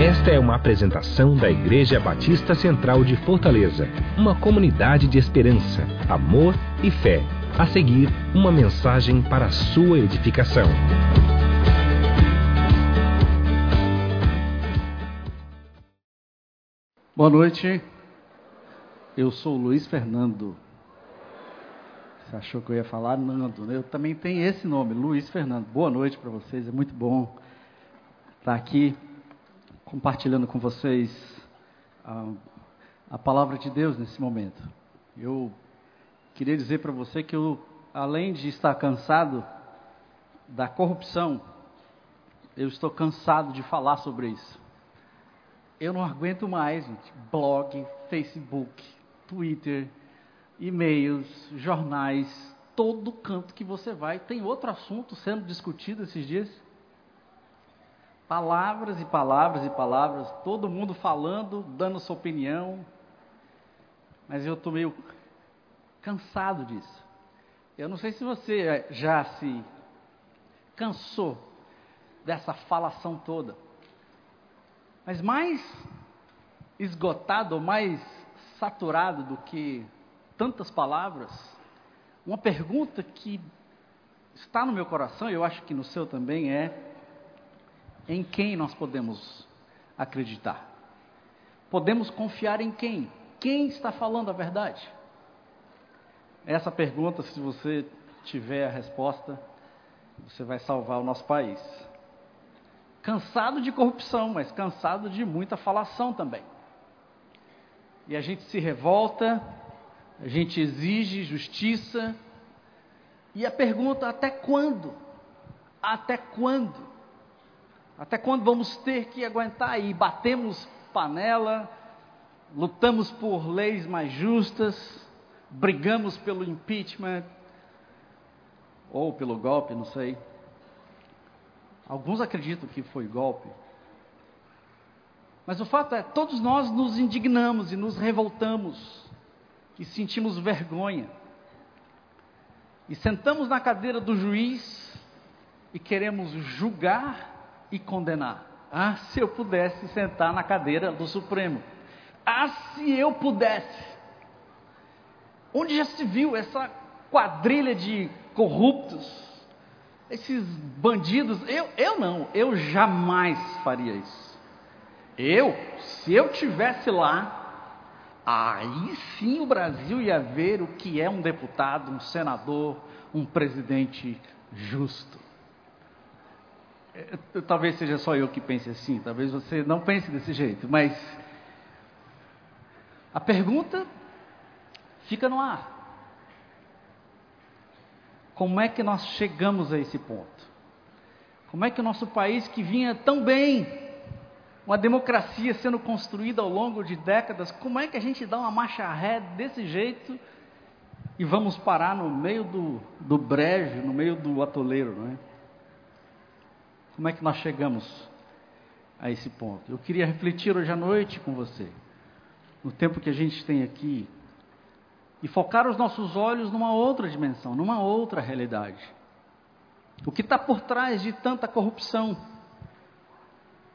Esta é uma apresentação da Igreja Batista Central de Fortaleza, uma comunidade de esperança, amor e fé. A seguir, uma mensagem para a sua edificação. Boa noite. Eu sou o Luiz Fernando. Você achou que eu ia falar Nando, né? Eu também tenho esse nome, Luiz Fernando. Boa noite para vocês, é muito bom estar aqui compartilhando com vocês a, a palavra de Deus nesse momento. Eu queria dizer para você que eu, além de estar cansado da corrupção, eu estou cansado de falar sobre isso. Eu não aguento mais, gente. Blog, Facebook, Twitter, e-mails, jornais, todo canto que você vai. Tem outro assunto sendo discutido esses dias. Palavras e palavras e palavras, todo mundo falando, dando sua opinião. Mas eu estou meio cansado disso. Eu não sei se você já se cansou dessa falação toda. Mas mais esgotado, mais saturado do que tantas palavras, uma pergunta que está no meu coração, eu acho que no seu também, é: em quem nós podemos acreditar? Podemos confiar em quem? Quem está falando a verdade? Essa pergunta, se você tiver a resposta, você vai salvar o nosso país. Cansado de corrupção, mas cansado de muita falação também. E a gente se revolta, a gente exige justiça, e a pergunta: até quando? Até quando? Até quando vamos ter que aguentar aí? Batemos panela, lutamos por leis mais justas, brigamos pelo impeachment, ou pelo golpe, não sei. Alguns acreditam que foi golpe. Mas o fato é, todos nós nos indignamos e nos revoltamos, e sentimos vergonha. E sentamos na cadeira do juiz e queremos julgar e condenar. Ah, se eu pudesse sentar na cadeira do Supremo. Ah, se eu pudesse. Onde já se viu essa quadrilha de corruptos, esses bandidos? Eu, eu não, eu jamais faria isso. Eu, se eu tivesse lá, aí sim o Brasil ia ver o que é um deputado, um senador, um presidente justo. É, talvez seja só eu que pense assim, talvez você não pense desse jeito, mas a pergunta fica no ar. Como é que nós chegamos a esse ponto? Como é que o nosso país, que vinha tão bem, uma democracia sendo construída ao longo de décadas, como é que a gente dá uma marcha ré desse jeito e vamos parar no meio do, do brejo, no meio do atoleiro, não é? Como é que nós chegamos a esse ponto? Eu queria refletir hoje à noite com você, no tempo que a gente tem aqui, e focar os nossos olhos numa outra dimensão, numa outra realidade. O que está por trás de tanta corrupção?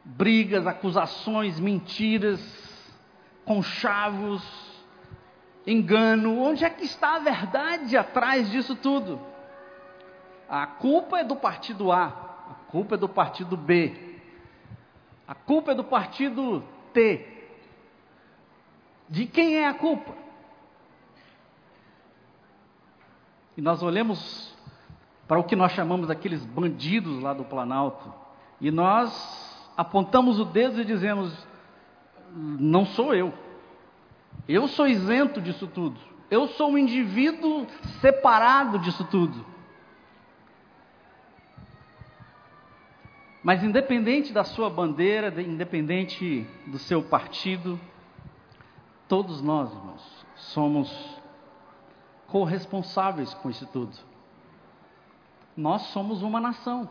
Brigas, acusações, mentiras, conchavos, engano. Onde é que está a verdade atrás disso tudo? A culpa é do partido A, culpa é do partido B. A culpa é do partido T. De quem é a culpa? E nós olhamos para o que nós chamamos daqueles bandidos lá do Planalto, e nós apontamos o dedo e dizemos: não sou eu. Eu sou isento disso tudo. Eu sou um indivíduo separado disso tudo. Mas independente da sua bandeira, independente do seu partido, todos nós, irmãos, somos corresponsáveis com isso tudo. Nós somos uma nação.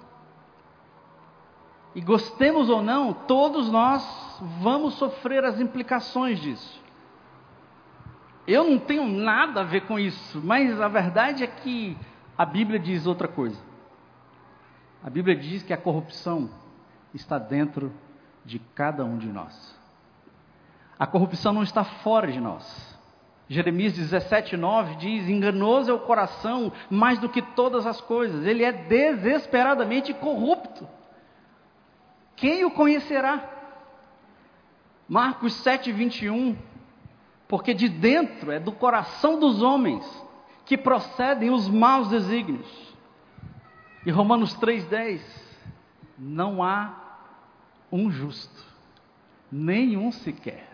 E gostemos ou não, todos nós vamos sofrer as implicações disso. Eu não tenho nada a ver com isso, mas a verdade é que a Bíblia diz outra coisa. A Bíblia diz que a corrupção está dentro de cada um de nós. A corrupção não está fora de nós. Jeremias 17, 9 diz: Enganoso é o coração mais do que todas as coisas, ele é desesperadamente corrupto. Quem o conhecerá? Marcos 7, 21. Porque de dentro é do coração dos homens que procedem os maus desígnios. E Romanos 3,10: Não há um justo, nenhum sequer.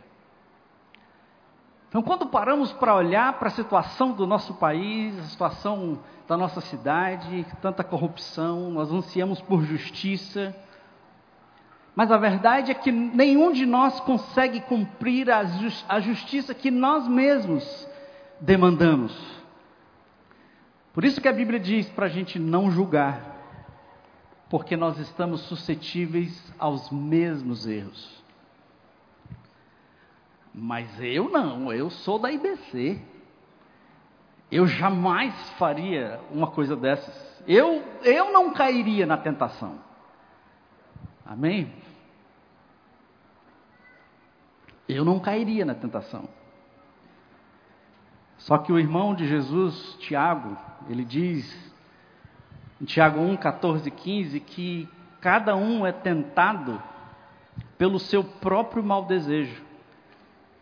Então, quando paramos para olhar para a situação do nosso país, a situação da nossa cidade, tanta corrupção, nós ansiamos por justiça, mas a verdade é que nenhum de nós consegue cumprir a, justiça que nós mesmos demandamos. Por isso que a Bíblia diz para a gente não julgar, porque nós estamos suscetíveis aos mesmos erros. Mas eu não, eu sou da IBC. Eu jamais faria uma coisa dessas. Eu, eu não cairia na tentação. Amém? Eu não cairia na tentação. Só que o irmão de Jesus, Tiago, ele diz em Tiago 1, 14 e 15 que cada um é tentado pelo seu próprio mau desejo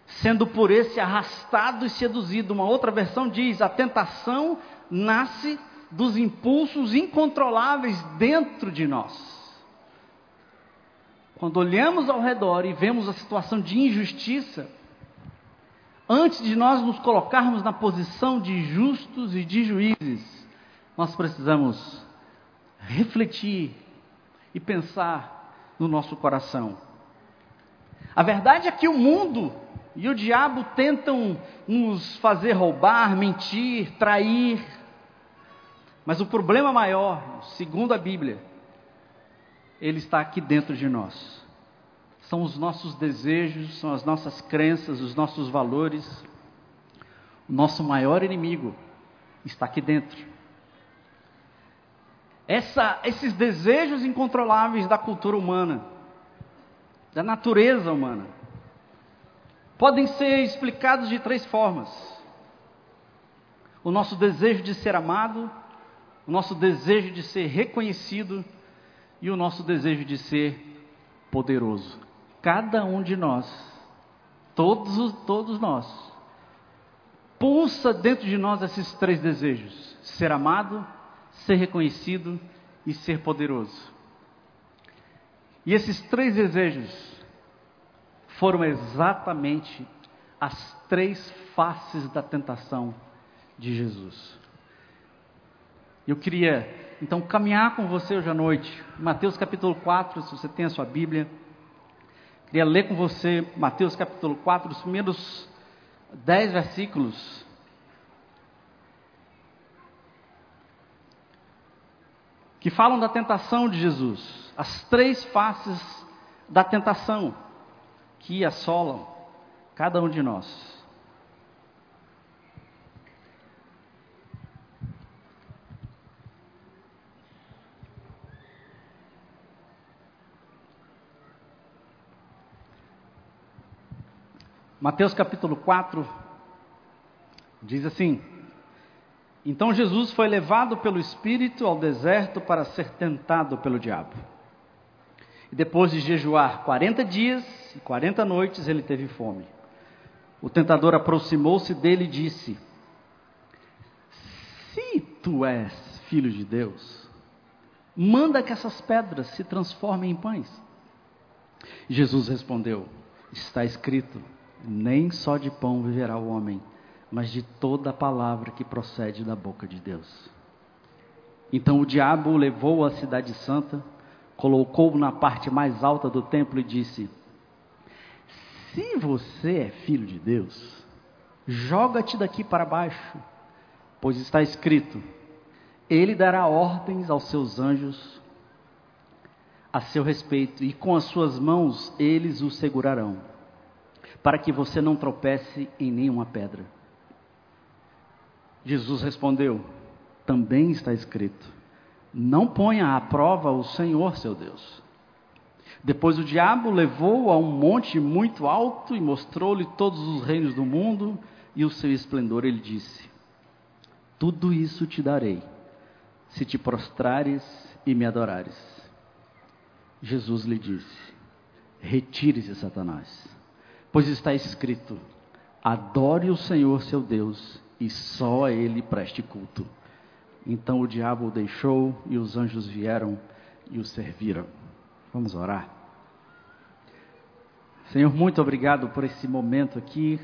sendo por esse arrastado e seduzido. Uma outra versão diz: a tentação nasce dos impulsos incontroláveis dentro de nós. Quando olhamos ao redor e vemos a situação de injustiça, antes de nós nos colocarmos na posição de justos e de juízes, nós precisamos refletir e pensar no nosso coração. A verdade é que o mundo e o diabo tentam nos fazer roubar, mentir, trair. Mas o problema maior, segundo a Bíblia, ele está aqui dentro de nós. São os nossos desejos, são as nossas crenças, os nossos valores. O nosso maior inimigo está aqui dentro. Essa, esses desejos incontroláveis da cultura humana, da natureza humana, podem ser explicados de três formas: o nosso desejo de ser amado, o nosso desejo de ser reconhecido e o nosso desejo de ser poderoso. Cada um de nós, todos, todos nós, pulsa dentro de nós esses três desejos: ser amado, ser reconhecido e ser poderoso. E esses três desejos foram exatamente as três faces da tentação de Jesus. Eu queria então caminhar com você hoje à noite, Mateus capítulo 4, se você tem a sua Bíblia. Queria ler com você Mateus capítulo 4, os primeiros dez versículos. Que falam da tentação de Jesus, as três faces da tentação que assolam cada um de nós. Mateus capítulo 4 diz assim: Então Jesus foi levado pelo Espírito ao deserto para ser tentado pelo diabo. E depois de jejuar 40 dias e 40 noites, ele teve fome. O tentador aproximou-se dele e disse: Se tu és filho de Deus, manda que essas pedras se transformem em pães. Jesus respondeu: Está escrito: Nem só de pão viverá o homem, mas de toda a palavra que procede da boca de Deus. Então o diabo levou à cidade santa colocou-o na parte mais alta do templo e disse: Se você é filho de Deus, joga-te daqui para baixo, pois está escrito: Ele dará ordens aos seus anjos a seu respeito, e com as suas mãos eles o segurarão, para que você não tropece em nenhuma pedra. Jesus respondeu: Também está escrito: não ponha à prova o Senhor seu Deus. Depois o diabo levou-o a um monte muito alto e mostrou-lhe todos os reinos do mundo e o seu esplendor. Ele disse: Tudo isso te darei, se te prostrares e me adorares. Jesus lhe disse: Retire-se, Satanás, pois está escrito: Adore o Senhor seu Deus e só a ele preste culto. Então o diabo o deixou e os anjos vieram e o serviram. Vamos orar. Senhor, muito obrigado por esse momento aqui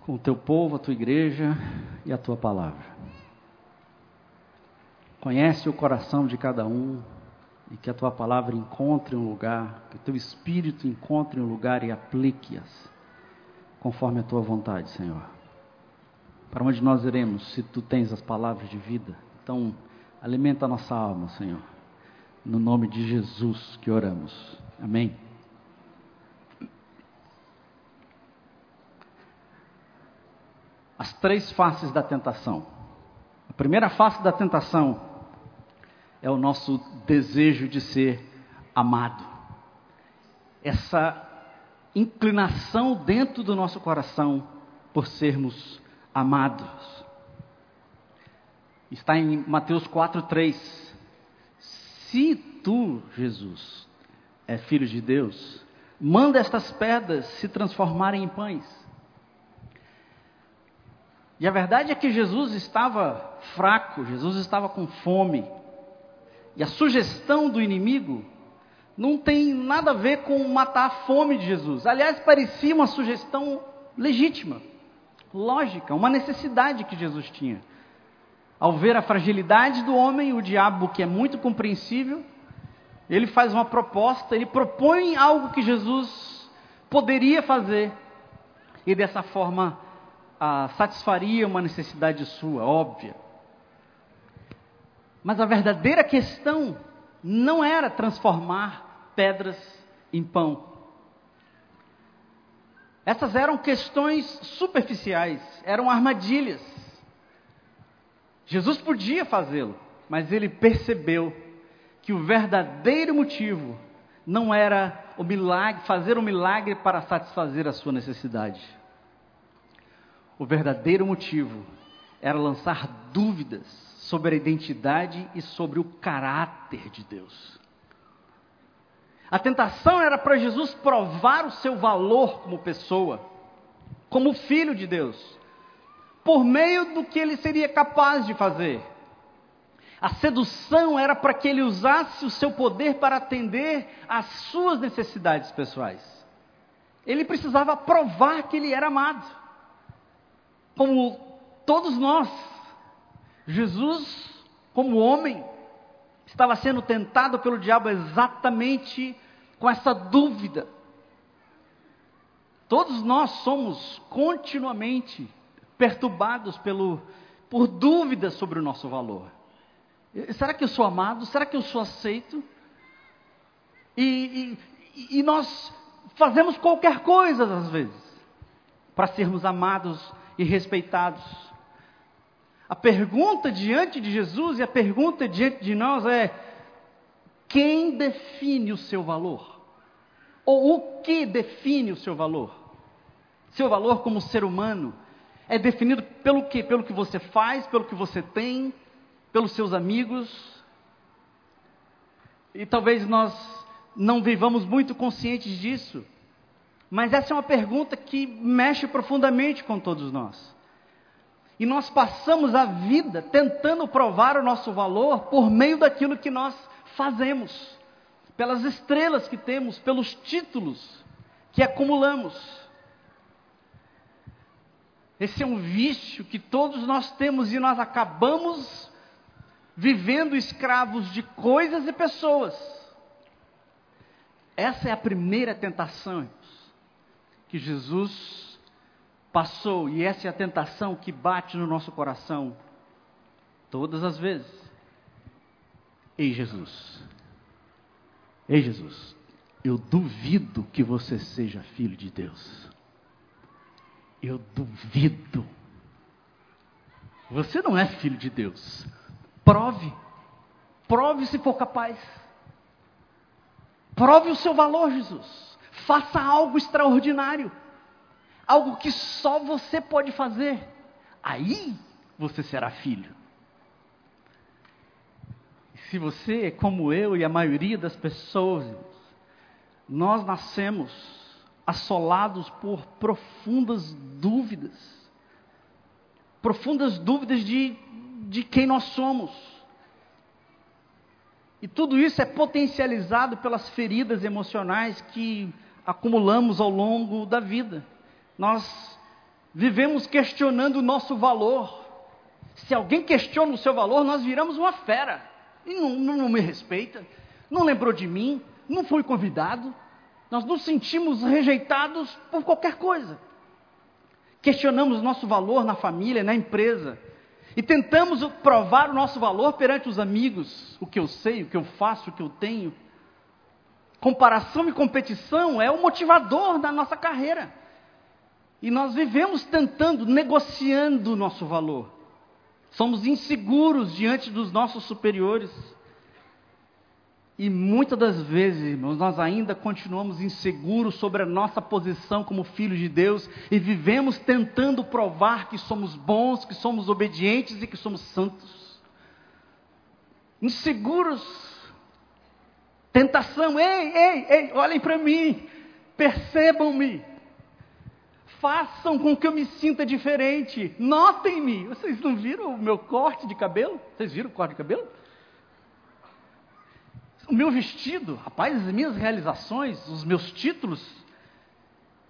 com o teu povo, a tua igreja e a tua palavra. Conhece o coração de cada um e que a tua palavra encontre um lugar, que o teu espírito encontre um lugar e aplique-as conforme a tua vontade, Senhor. Para onde nós iremos se tu tens as palavras de vida? Então, alimenta a nossa alma, Senhor. No nome de Jesus que oramos. Amém. As três faces da tentação. A primeira face da tentação é o nosso desejo de ser amado. Essa inclinação dentro do nosso coração por sermos amados. Está em Mateus 4:3. Se tu, Jesus, é filho de Deus, manda estas pedras se transformarem em pães. E a verdade é que Jesus estava fraco, Jesus estava com fome. E a sugestão do inimigo não tem nada a ver com matar a fome de Jesus. Aliás, parecia uma sugestão legítima, lógica, uma necessidade que Jesus tinha. Ao ver a fragilidade do homem, o diabo, que é muito compreensível, ele faz uma proposta, ele propõe algo que Jesus poderia fazer e dessa forma ah, satisfaria uma necessidade sua, óbvia. Mas a verdadeira questão não era transformar pedras em pão. Essas eram questões superficiais, eram armadilhas. Jesus podia fazê-lo, mas ele percebeu que o verdadeiro motivo não era o milagre, fazer um milagre para satisfazer a sua necessidade. O verdadeiro motivo era lançar dúvidas sobre a identidade e sobre o caráter de Deus. A tentação era para Jesus provar o seu valor como pessoa, como filho de Deus, por meio do que ele seria capaz de fazer. A sedução era para que ele usasse o seu poder para atender às suas necessidades pessoais. Ele precisava provar que ele era amado. Como todos nós, Jesus, como homem, estava sendo tentado pelo diabo exatamente com essa dúvida. Todos nós somos continuamente perturbados pelo, por dúvidas sobre o nosso valor. Será que eu sou amado? Será que eu sou aceito? E, e, e nós fazemos qualquer coisa às vezes para sermos amados e respeitados. A pergunta diante de Jesus e a pergunta diante de nós é: quem define o seu valor? Ou o que define o seu valor? Seu valor como ser humano é definido pelo que? Pelo que você faz, pelo que você tem, pelos seus amigos. E talvez nós não vivamos muito conscientes disso. Mas essa é uma pergunta que mexe profundamente com todos nós. E nós passamos a vida tentando provar o nosso valor por meio daquilo que nós fazemos, pelas estrelas que temos, pelos títulos que acumulamos. Esse é um vício que todos nós temos e nós acabamos vivendo escravos de coisas e pessoas. Essa é a primeira tentação que Jesus passou, e essa é a tentação que bate no nosso coração todas as vezes. Ei, Jesus, ei, Jesus, eu duvido que você seja filho de Deus. Eu duvido. Você não é filho de Deus. Prove. Prove se for capaz. Prove o seu valor, Jesus. Faça algo extraordinário. Algo que só você pode fazer. Aí você será filho. Se você é como eu e a maioria das pessoas, nós nascemos assolados por profundas dúvidas. Profundas dúvidas de, de quem nós somos. E tudo isso é potencializado pelas feridas emocionais que acumulamos ao longo da vida. Nós vivemos questionando o nosso valor. Se alguém questiona o seu valor, nós viramos uma fera. E não, não, me respeita, não lembrou de mim, não fui convidado. Nós nos sentimos rejeitados por qualquer coisa. Questionamos nosso valor na família, na empresa. E tentamos provar o nosso valor perante os amigos, o que eu sei, o que eu faço, o que eu tenho. Comparação e competição é o motivador da nossa carreira. E nós vivemos tentando, negociando o nosso valor. Somos inseguros diante dos nossos superiores. E muitas das vezes, irmãos, nós ainda continuamos inseguros sobre a nossa posição como filhos de Deus e vivemos tentando provar que somos bons, que somos obedientes e que somos santos. Inseguros. Tentação, ei, ei, ei, olhem para mim, percebam-me. Façam com que eu me sinta diferente. Notem-me. Vocês não viram o meu corte de cabelo? Vocês viram o corte de cabelo? o meu vestido, rapaz, as minhas realizações, os meus títulos.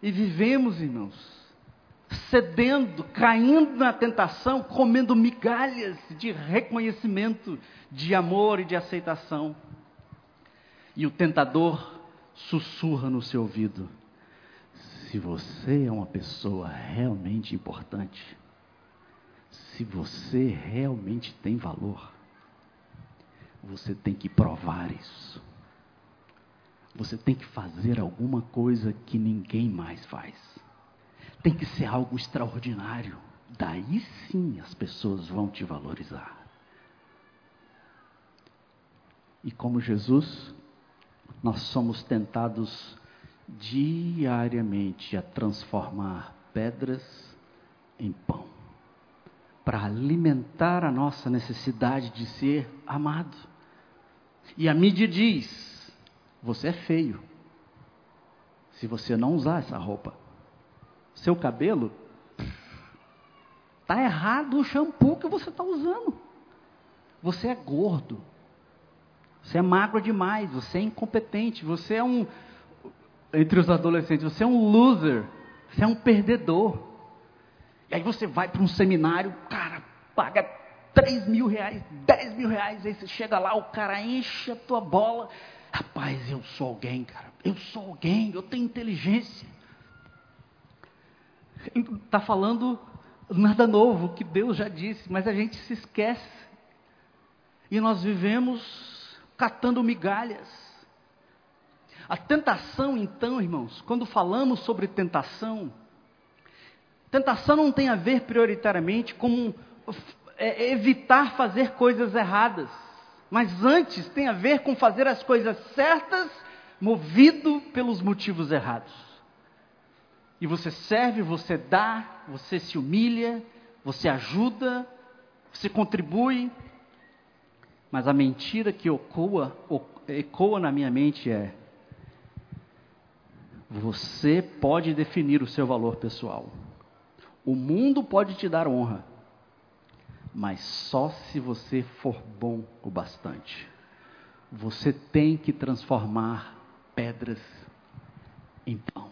E vivemos, irmãos, cedendo, caindo na tentação, comendo migalhas de reconhecimento, de amor e de aceitação. E o tentador sussurra no seu ouvido: se você é uma pessoa realmente importante, se você realmente tem valor, você tem que provar isso. Você tem que fazer alguma coisa que ninguém mais faz. Tem que ser algo extraordinário. Daí sim as pessoas vão te valorizar. E como Jesus, nós somos tentados diariamente a transformar pedras em pão para alimentar a nossa necessidade de ser amado. E a mídia diz: você é feio. Se você não usar essa roupa, seu cabelo está errado o shampoo que você está usando. Você é gordo. Você é magro demais. Você é incompetente. Você é um entre os adolescentes. Você é um loser. Você é um perdedor. E aí você vai para um seminário, cara, paga 3 mil reais, 10 mil reais, aí você chega lá, o cara enche a tua bola. Rapaz, eu sou alguém, cara. Eu sou alguém, eu tenho inteligência. Está falando nada novo, que Deus já disse, mas a gente se esquece. E nós vivemos catando migalhas. A tentação, então, irmãos, quando falamos sobre tentação, tentação não tem a ver prioritariamente com é, evitar fazer coisas erradas, mas antes tem a ver com fazer as coisas certas, movido pelos motivos errados. E você serve, você dá, você se humilha, você ajuda, você contribui, mas a mentira que ecoa, ecoa na minha mente é: você pode definir o seu valor pessoal. O mundo pode te dar honra, mas só se você for bom o bastante. Você tem que transformar pedras em pão.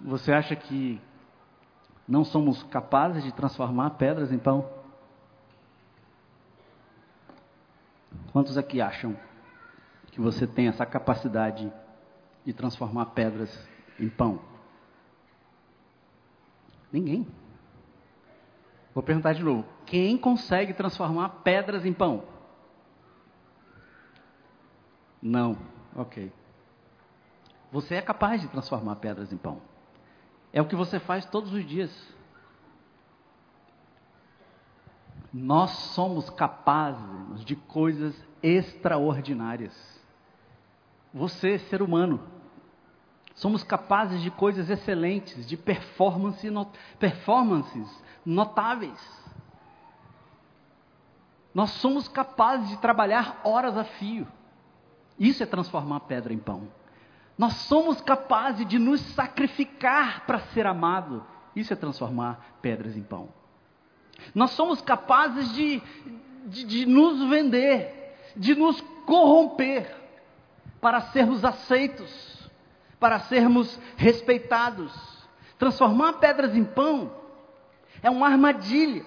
Você acha que não somos capazes de transformar pedras em pão? Quantos aqui acham que você tem essa capacidade de transformar pedras em pão? Ninguém. Vou perguntar de novo: quem consegue transformar pedras em pão? Não. Ok. Você é capaz de transformar pedras em pão. É o que você faz todos os dias. Nós somos capazes de coisas extraordinárias. Você, ser humano, somos capazes de coisas excelentes, de performance, performances notáveis. Nós somos capazes de trabalhar horas a fio. Isso é transformar pedra em pão. Nós somos capazes de nos sacrificar para ser amado. Isso é transformar pedras em pão. Nós somos capazes de, de, de nos vender, de nos corromper para sermos aceitos, para sermos respeitados. Transformar pedras em pão é uma armadilha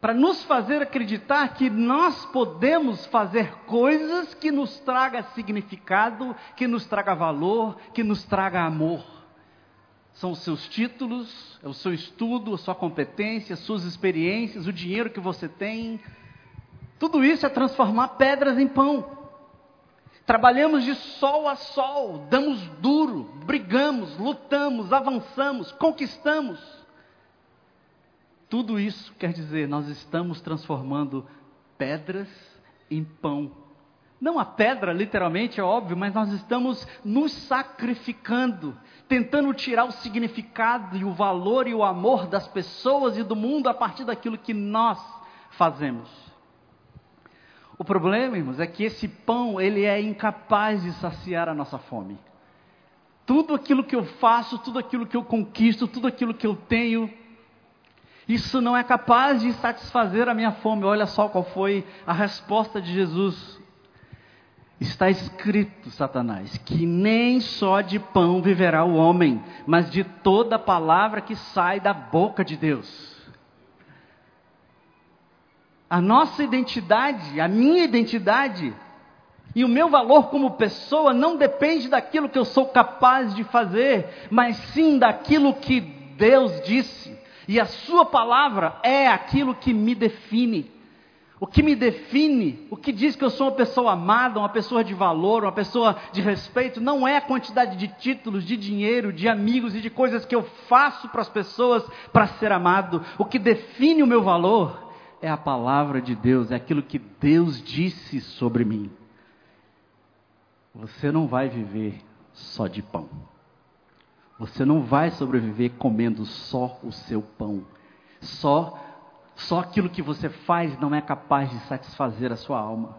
para nos fazer acreditar que nós podemos fazer coisas que nos traga significado, que nos traga valor, que nos traga amor. São os seus títulos, é o seu estudo, a sua competência, as suas experiências, o dinheiro que você tem. Tudo isso é transformar pedras em pão. Trabalhamos de sol a sol, damos duro, brigamos, lutamos, avançamos, conquistamos. Tudo isso quer dizer, nós estamos transformando pedras em pão. Não a pedra, literalmente, é óbvio, mas nós estamos nos sacrificando, tentando tirar o significado e o valor e o amor das pessoas e do mundo a partir daquilo que nós fazemos. O problema, irmãos, é que esse pão, ele é incapaz de saciar a nossa fome. Tudo aquilo que eu faço, tudo aquilo que eu conquisto, tudo aquilo que eu tenho, isso não é capaz de satisfazer a minha fome. Olha só qual foi a resposta de Jesus. Está escrito, Satanás, que nem só de pão viverá o homem, mas de toda palavra que sai da boca de Deus. A nossa identidade, a minha identidade e o meu valor como pessoa não depende daquilo que eu sou capaz de fazer, mas sim daquilo que Deus disse. E a Sua palavra é aquilo que me define. O que me define, o que diz que eu sou uma pessoa amada, uma pessoa de valor, uma pessoa de respeito, não é a quantidade de títulos, de dinheiro, de amigos e de coisas que eu faço para as pessoas para ser amado. O que define o meu valor é a palavra de Deus, é aquilo que Deus disse sobre mim. Você não vai viver só de pão. Você não vai sobreviver comendo só o seu pão. Só só aquilo que você faz não é capaz de satisfazer a sua alma.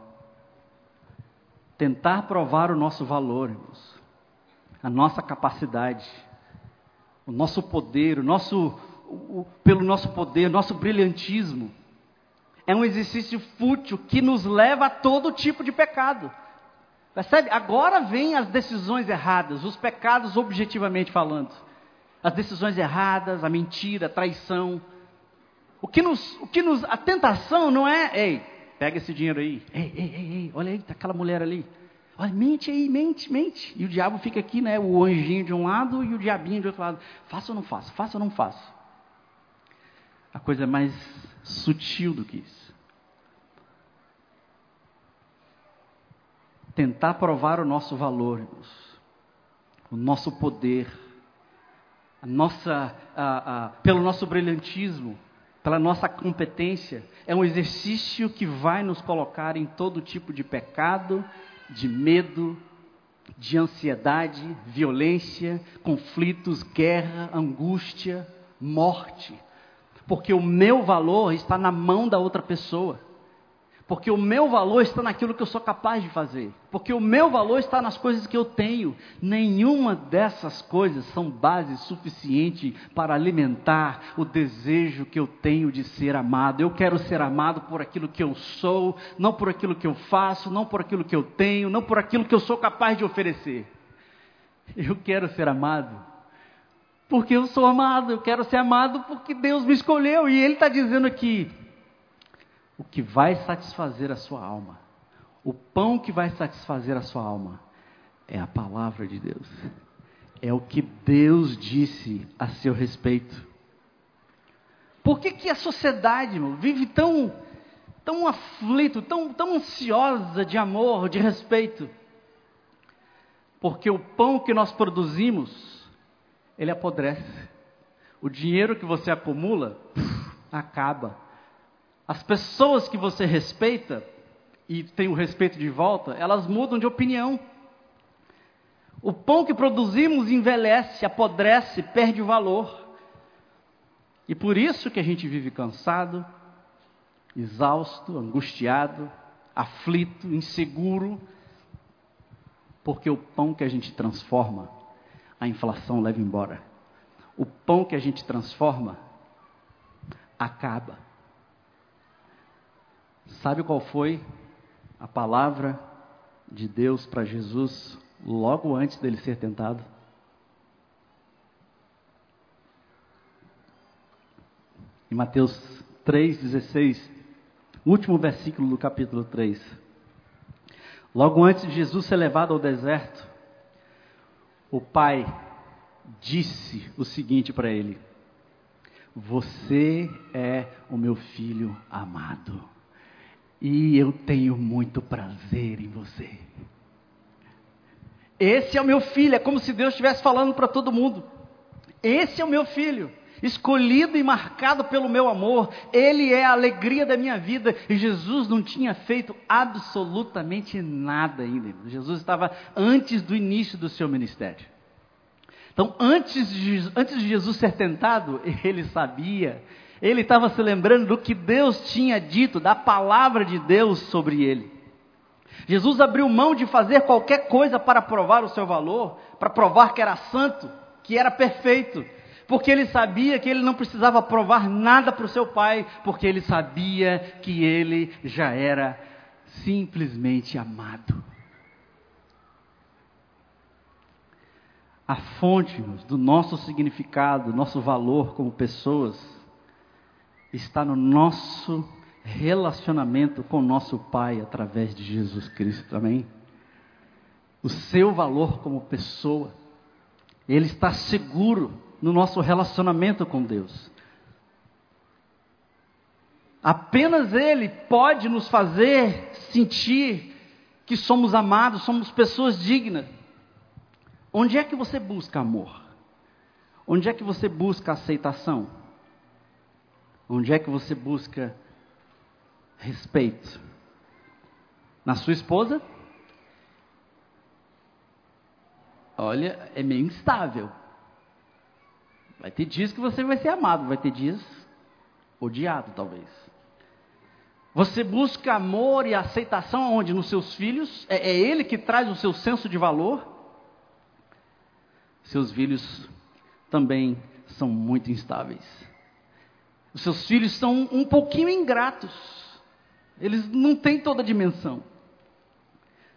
Tentar provar o nosso valor, irmãos, a nossa capacidade, o nosso poder, o nosso, o, pelo nosso poder, nosso brilhantismo, é um exercício fútil que nos leva a todo tipo de pecado. Percebe? Agora vem as decisões erradas, os pecados objetivamente falando. As decisões erradas, a mentira, a traição. O que nos, o que nos, a tentação não é, ei, pega esse dinheiro aí, ei, ei, ei, ei olha aí, tá aquela mulher ali. Olha, mente aí, mente, mente. E o diabo fica aqui, né? O anjinho de um lado e o diabinho de outro lado. Faça ou não faça? Faça ou não faça? A coisa mais sutil do que isso. tentar provar o nosso valor, irmãos, o nosso poder, a nossa, a, a, pelo nosso brilhantismo, pela nossa competência, é um exercício que vai nos colocar em todo tipo de pecado, de medo, de ansiedade, violência, conflitos, guerra, angústia, morte. Porque o meu valor está na mão da outra pessoa. Porque o meu valor está naquilo que eu sou capaz de fazer. Porque o meu valor está nas coisas que eu tenho. Nenhuma dessas coisas são base suficiente para alimentar o desejo que eu tenho de ser amado. Eu quero ser amado por aquilo que eu sou, não por aquilo que eu faço, não por aquilo que eu tenho, não por aquilo que eu sou capaz de oferecer. Eu quero ser amado porque eu sou amado. Eu quero ser amado porque Deus me escolheu. E Ele está dizendo aqui: o que vai satisfazer a sua alma, o pão que vai satisfazer a sua alma, é a palavra de Deus. É o que Deus disse a seu respeito. Por que, que a sociedade irmão, vive tão, tão aflito, tão, tão ansiosa de amor, de respeito? Porque o pão que nós produzimos, ele apodrece. O dinheiro que você acumula, acaba. As pessoas que você respeita e tem o respeito de volta, elas mudam de opinião. O pão que produzimos envelhece, apodrece, perde o valor. E por isso que a gente vive cansado, exausto, angustiado, aflito, inseguro, porque o pão que a gente transforma, a inflação leva embora. O pão que a gente transforma acaba. Sabe qual foi a palavra de Deus para Jesus logo antes dele ser tentado? Em Mateus 3,16, último versículo do capítulo 3. Logo antes de Jesus ser levado ao deserto, o pai disse o seguinte para ele: Você é o meu filho amado, e eu tenho muito prazer em você. Esse é o meu filho, é como se Deus estivesse falando para todo mundo. Esse é o meu filho, escolhido e marcado pelo meu amor, ele é a alegria da minha vida. E Jesus não tinha feito absolutamente nada ainda. Jesus estava antes do início do seu ministério. Então, antes de, antes de Jesus ser tentado, ele sabia, ele estava se lembrando do que Deus tinha dito, da palavra de Deus sobre ele. Jesus abriu mão de fazer qualquer coisa para provar o seu valor, para provar que era santo, que era perfeito, porque ele sabia que ele não precisava provar nada para o seu pai, porque ele sabia que ele já era simplesmente amado. A fonte do nosso significado, nosso valor como pessoas, está no nosso relacionamento com nosso Pai através de Jesus Cristo, amém? O seu valor como pessoa, ele está seguro no nosso relacionamento com Deus. Apenas Ele pode nos fazer sentir que somos amados, somos pessoas dignas. Onde é que você busca amor? Onde é que você busca aceitação? Onde é que você busca respeito? Na sua esposa? Olha, é meio instável. Vai ter dias que você vai ser amado, vai ter dias odiado, talvez. Você busca amor e aceitação onde? Nos seus filhos? É, é ele que traz o seu senso de valor? Seus filhos também são muito instáveis. Os seus filhos são um pouquinho ingratos. Eles não têm toda a dimensão.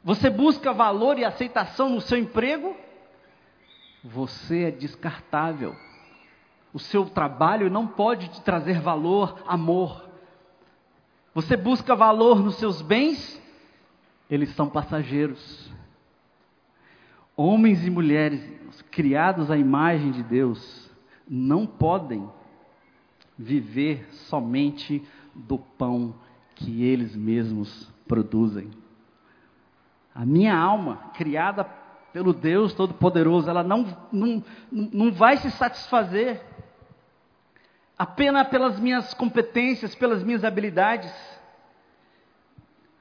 Você busca valor e aceitação no seu emprego? Você é descartável. O seu trabalho não pode te trazer valor, amor. Você busca valor nos seus bens? Eles são passageiros. Homens e mulheres criados à imagem de Deus não podem viver somente do pão que eles mesmos produzem. A minha alma, criada pelo Deus Todo-Poderoso, ela não, não, não vai se satisfazer apenas pelas minhas competências, pelas minhas habilidades.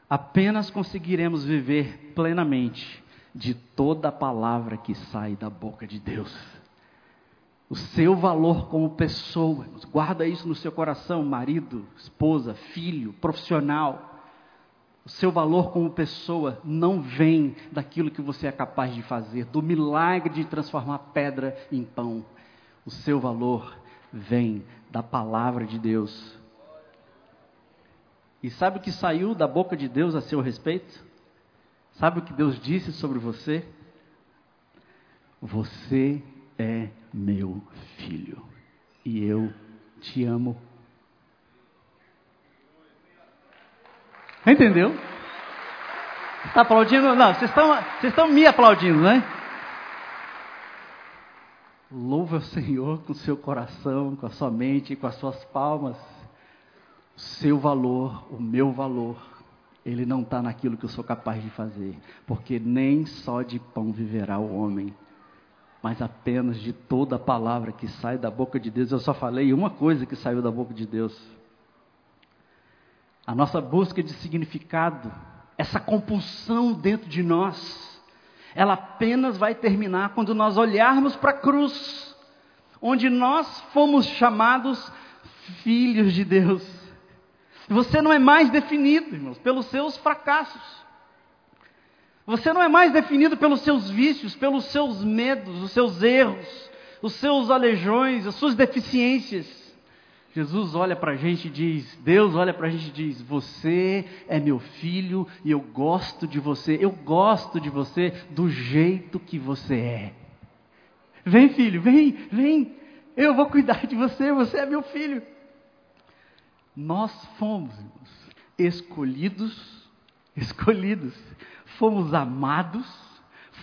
Apenas conseguiremos viver plenamente de toda a palavra que sai da boca de Deus. O seu valor como pessoa, guarda isso no seu coração, marido, esposa, filho, profissional. O seu valor como pessoa não vem daquilo que você é capaz de fazer, do milagre de transformar pedra em pão. O seu valor vem da palavra de Deus. E sabe o que saiu da boca de Deus a seu respeito? Sabe o que Deus disse sobre você? Você é meu filho e eu te amo. Entendeu? Está aplaudindo? Não, vocês estão, vocês estão me aplaudindo, né? Louva o Senhor com o seu coração, com a sua mente, com as suas palmas. O seu valor, o meu valor, ele não está naquilo que eu sou capaz de fazer, porque nem só de pão viverá o homem, mas apenas de toda a palavra que sai da boca de Deus. Eu só falei uma coisa que saiu da boca de Deus. A nossa busca de significado, essa compulsão dentro de nós, ela apenas vai terminar quando nós olharmos para a cruz, onde nós fomos chamados filhos de Deus. Você não é mais definido, irmãos, pelos seus fracassos. Você não é mais definido pelos seus vícios, pelos seus medos, os seus erros, os seus aleijões, as suas deficiências. Jesus olha para a gente e diz, Deus olha para a gente e diz: Você é meu filho e eu gosto de você, eu gosto de você do jeito que você é. Vem, filho, vem, vem, eu vou cuidar de você, você é meu filho. Nós fomos irmãos, escolhidos, escolhidos, fomos amados,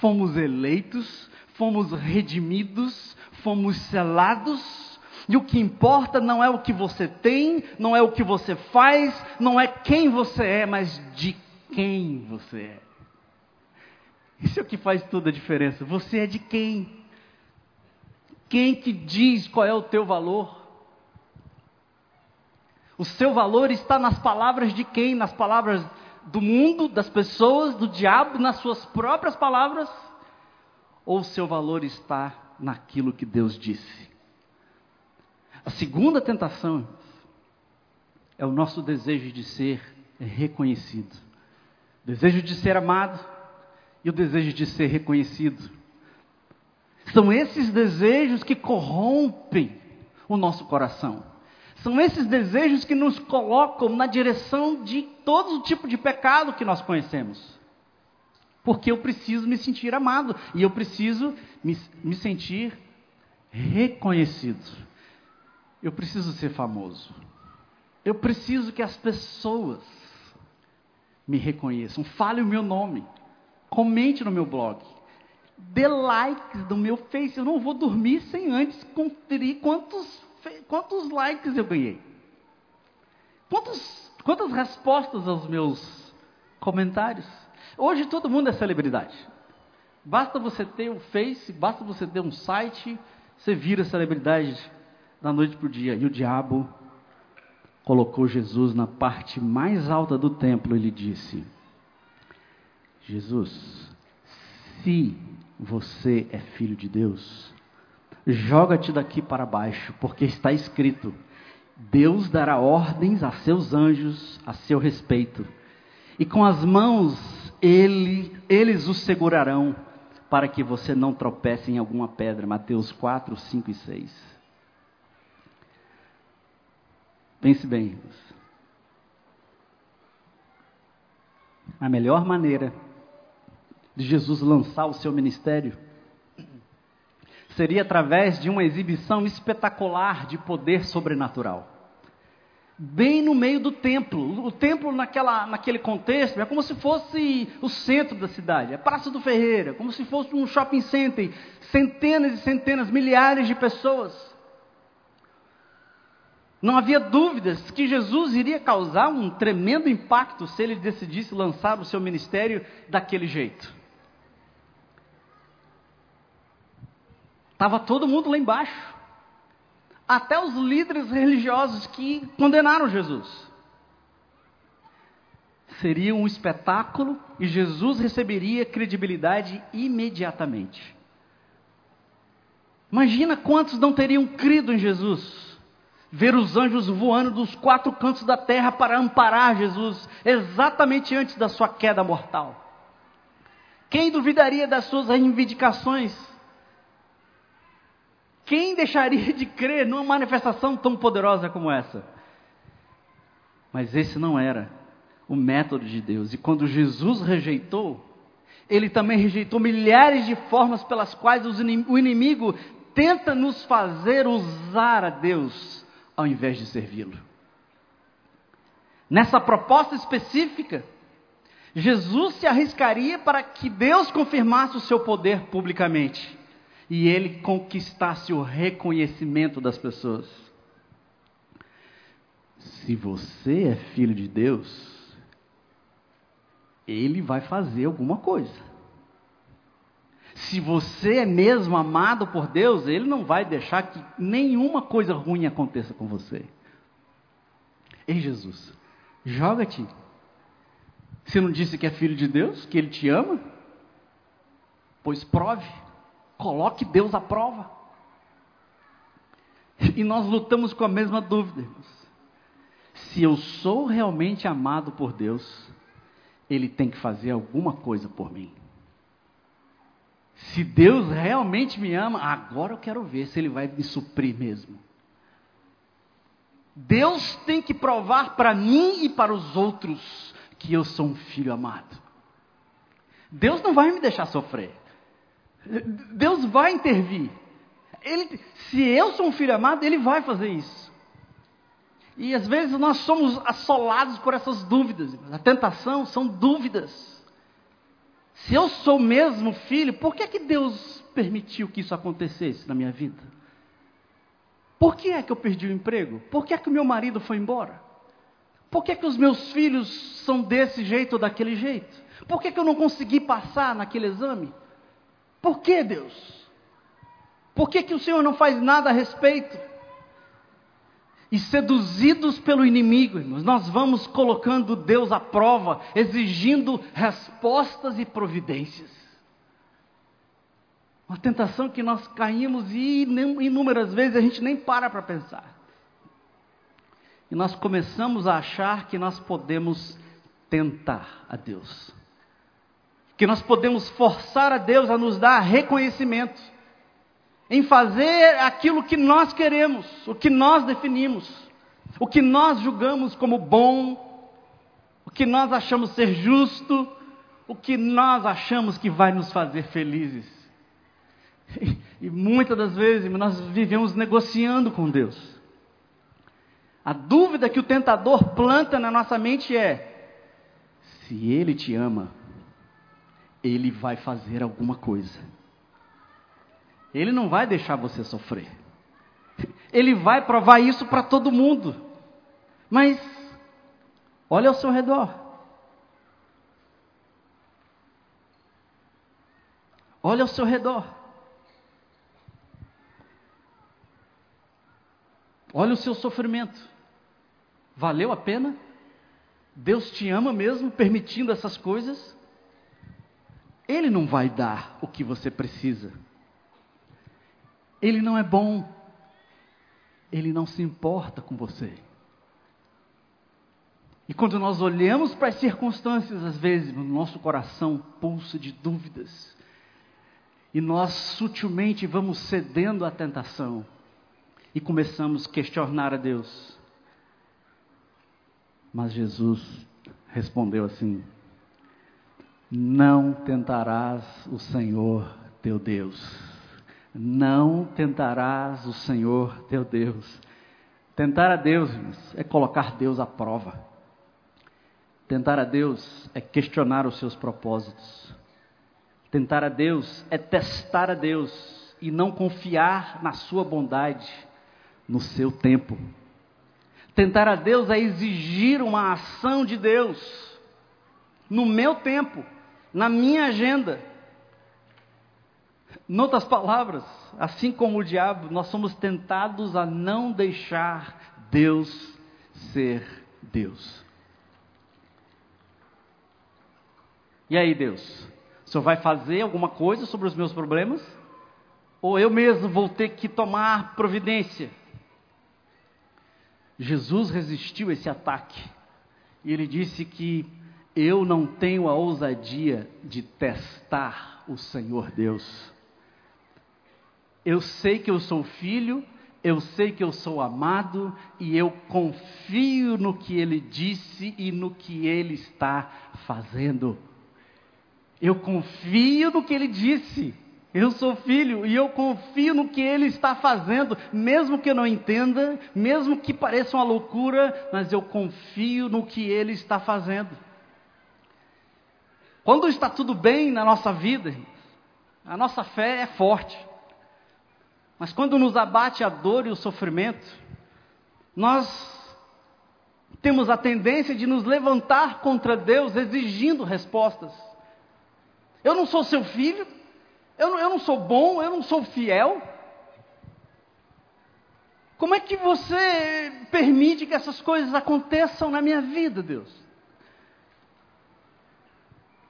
fomos eleitos, fomos redimidos, fomos selados e o que importa não é o que você tem, não é o que você faz, não é quem você é, mas de quem você é. Isso é o que faz toda a diferença. Você é de quem? Quem que diz qual é o teu valor? O seu valor está nas palavras de quem? Nas palavras do mundo, das pessoas, do diabo, nas suas próprias palavras? Ou o seu valor está naquilo que Deus disse? A segunda tentação é o nosso desejo de ser reconhecido, desejo de ser amado e o desejo de ser reconhecido. São esses desejos que corrompem o nosso coração. São esses desejos que nos colocam na direção de todo tipo de pecado que nós conhecemos. Porque eu preciso me sentir amado e eu preciso me, me sentir reconhecido. Eu preciso ser famoso. Eu preciso que as pessoas me reconheçam. Fale o meu nome. Comente no meu blog. Dê likes no meu Face. Eu não vou dormir sem antes conferir quantos, quantos likes eu ganhei. Quantos, quantas respostas aos meus comentários. Hoje todo mundo é celebridade. Basta você ter o Face, basta você ter um site, você vira celebridade da noite para o dia. E o diabo colocou Jesus na parte mais alta do templo e lhe disse: Jesus, se você é filho de Deus, joga-te daqui para baixo, porque está escrito: Deus dará ordens a seus anjos a seu respeito, e com as mãos ele, eles o segurarão, para que você não tropece em alguma pedra. Mateus 4, 5 e 6. Pense bem. A melhor maneira de Jesus lançar o seu ministério seria através de uma exibição espetacular de poder sobrenatural. Bem no meio do templo. O templo, naquela, naquele contexto, é como se fosse o centro da cidade, a Praça do Ferreira, como se fosse um shopping center, centenas e centenas, milhares de pessoas. Não havia dúvidas que Jesus iria causar um tremendo impacto se ele decidisse lançar o seu ministério daquele jeito. Estava todo mundo lá embaixo. Até os líderes religiosos que condenaram Jesus. Seria um espetáculo e Jesus receberia credibilidade imediatamente. Imagina quantos não teriam crido em Jesus ver os anjos voando dos quatro cantos da terra para amparar Jesus, exatamente antes da sua queda mortal. Quem duvidaria das suas reivindicações? Quem deixaria de crer numa manifestação tão poderosa como essa? Mas esse não era o método de Deus. E quando Jesus rejeitou, ele também rejeitou milhares de formas pelas quais o inimigo tenta nos fazer usar a Deus ao invés de servi-lo. Nessa proposta específica, Jesus se arriscaria para que Deus confirmasse o seu poder publicamente e ele conquistasse o reconhecimento das pessoas. Se você é filho de Deus, ele vai fazer alguma coisa. Se você é mesmo amado por Deus, Ele não vai deixar que nenhuma coisa ruim aconteça com você. Ei, Jesus, Joga-te. Você não disse que é filho de Deus, que Ele te ama? Pois prove, coloque Deus à prova. E nós lutamos com a mesma dúvida. Se eu sou realmente amado por Deus, Ele tem que fazer alguma coisa por mim. Se Deus realmente me ama, agora eu quero ver se Ele vai me suprir mesmo. Deus tem que provar para mim e para os outros que eu sou um filho amado. Deus não vai me deixar sofrer. Deus vai intervir. Ele, se eu sou um filho amado, Ele vai fazer isso. E às vezes nós somos assolados por essas dúvidas. A tentação são dúvidas. Se eu sou mesmo filho, por que, que Deus permitiu que isso acontecesse na minha vida? Por que é que eu perdi o emprego? Por que é que o meu marido foi embora? Por que é que os meus filhos são desse jeito ou daquele jeito? Por que, é que eu não consegui passar naquele exame? Por que, Deus? Por que, que o Senhor não faz nada a respeito? E seduzidos pelo inimigo, irmãos, nós vamos colocando Deus à prova, exigindo respostas e providências. Uma tentação que nós caímos e inúmeras vezes a gente nem para para pensar. E nós começamos a achar que nós podemos tentar a Deus. Que nós podemos forçar a Deus a nos dar reconhecimento em fazer aquilo que nós queremos, o que nós definimos, o que nós julgamos como bom, o que nós achamos ser justo, o que nós achamos que vai nos fazer felizes. E, e muitas das vezes nós vivemos negociando com Deus. A dúvida que o tentador planta na nossa mente é: se Ele te ama, Ele vai fazer alguma coisa. Ele não vai deixar você sofrer. Ele vai provar isso para todo mundo. Mas olha ao seu redor. Olha ao seu redor. Olha o seu sofrimento. Valeu a pena? Deus te ama mesmo permitindo essas coisas? Ele não vai dar o que você precisa. Ele não é bom. Ele não se importa com você. E quando nós olhamos para as circunstâncias, às vezes, no nosso coração pulsa de dúvidas, e nós sutilmente vamos cedendo à tentação e começamos a questionar a Deus. Mas Jesus respondeu assim: Não tentarás o Senhor teu Deus. Não tentarás o Senhor teu Deus. Tentar a Deus é colocar Deus à prova. Tentar a Deus é questionar os seus propósitos. Tentar a Deus é testar a Deus e não confiar na sua bondade, no seu tempo. Tentar a Deus é exigir uma ação de Deus no meu tempo, na minha agenda em outras palavras, assim como o diabo, nós somos tentados a não deixar Deus ser Deus. E aí, Deus? O Senhor vai fazer alguma coisa sobre os meus problemas? Ou eu mesmo vou ter que tomar providência? Jesus resistiu esse ataque. E ele disse que eu não tenho a ousadia de testar o Senhor Deus. Eu sei que eu sou filho, eu sei que eu sou amado e eu confio no que ele disse e no que ele está fazendo. Eu confio no que ele disse. Eu sou filho e eu confio no que ele está fazendo, mesmo que eu não entenda, mesmo que pareça uma loucura, mas eu confio no que ele está fazendo. Quando está tudo bem na nossa vida, a nossa fé é forte. Mas quando nos abate a dor e o sofrimento, nós temos a tendência de nos levantar contra Deus exigindo respostas. Eu não sou seu filho, eu não, eu não sou bom, eu não sou fiel. Como é que você permite que essas coisas aconteçam na minha vida, Deus?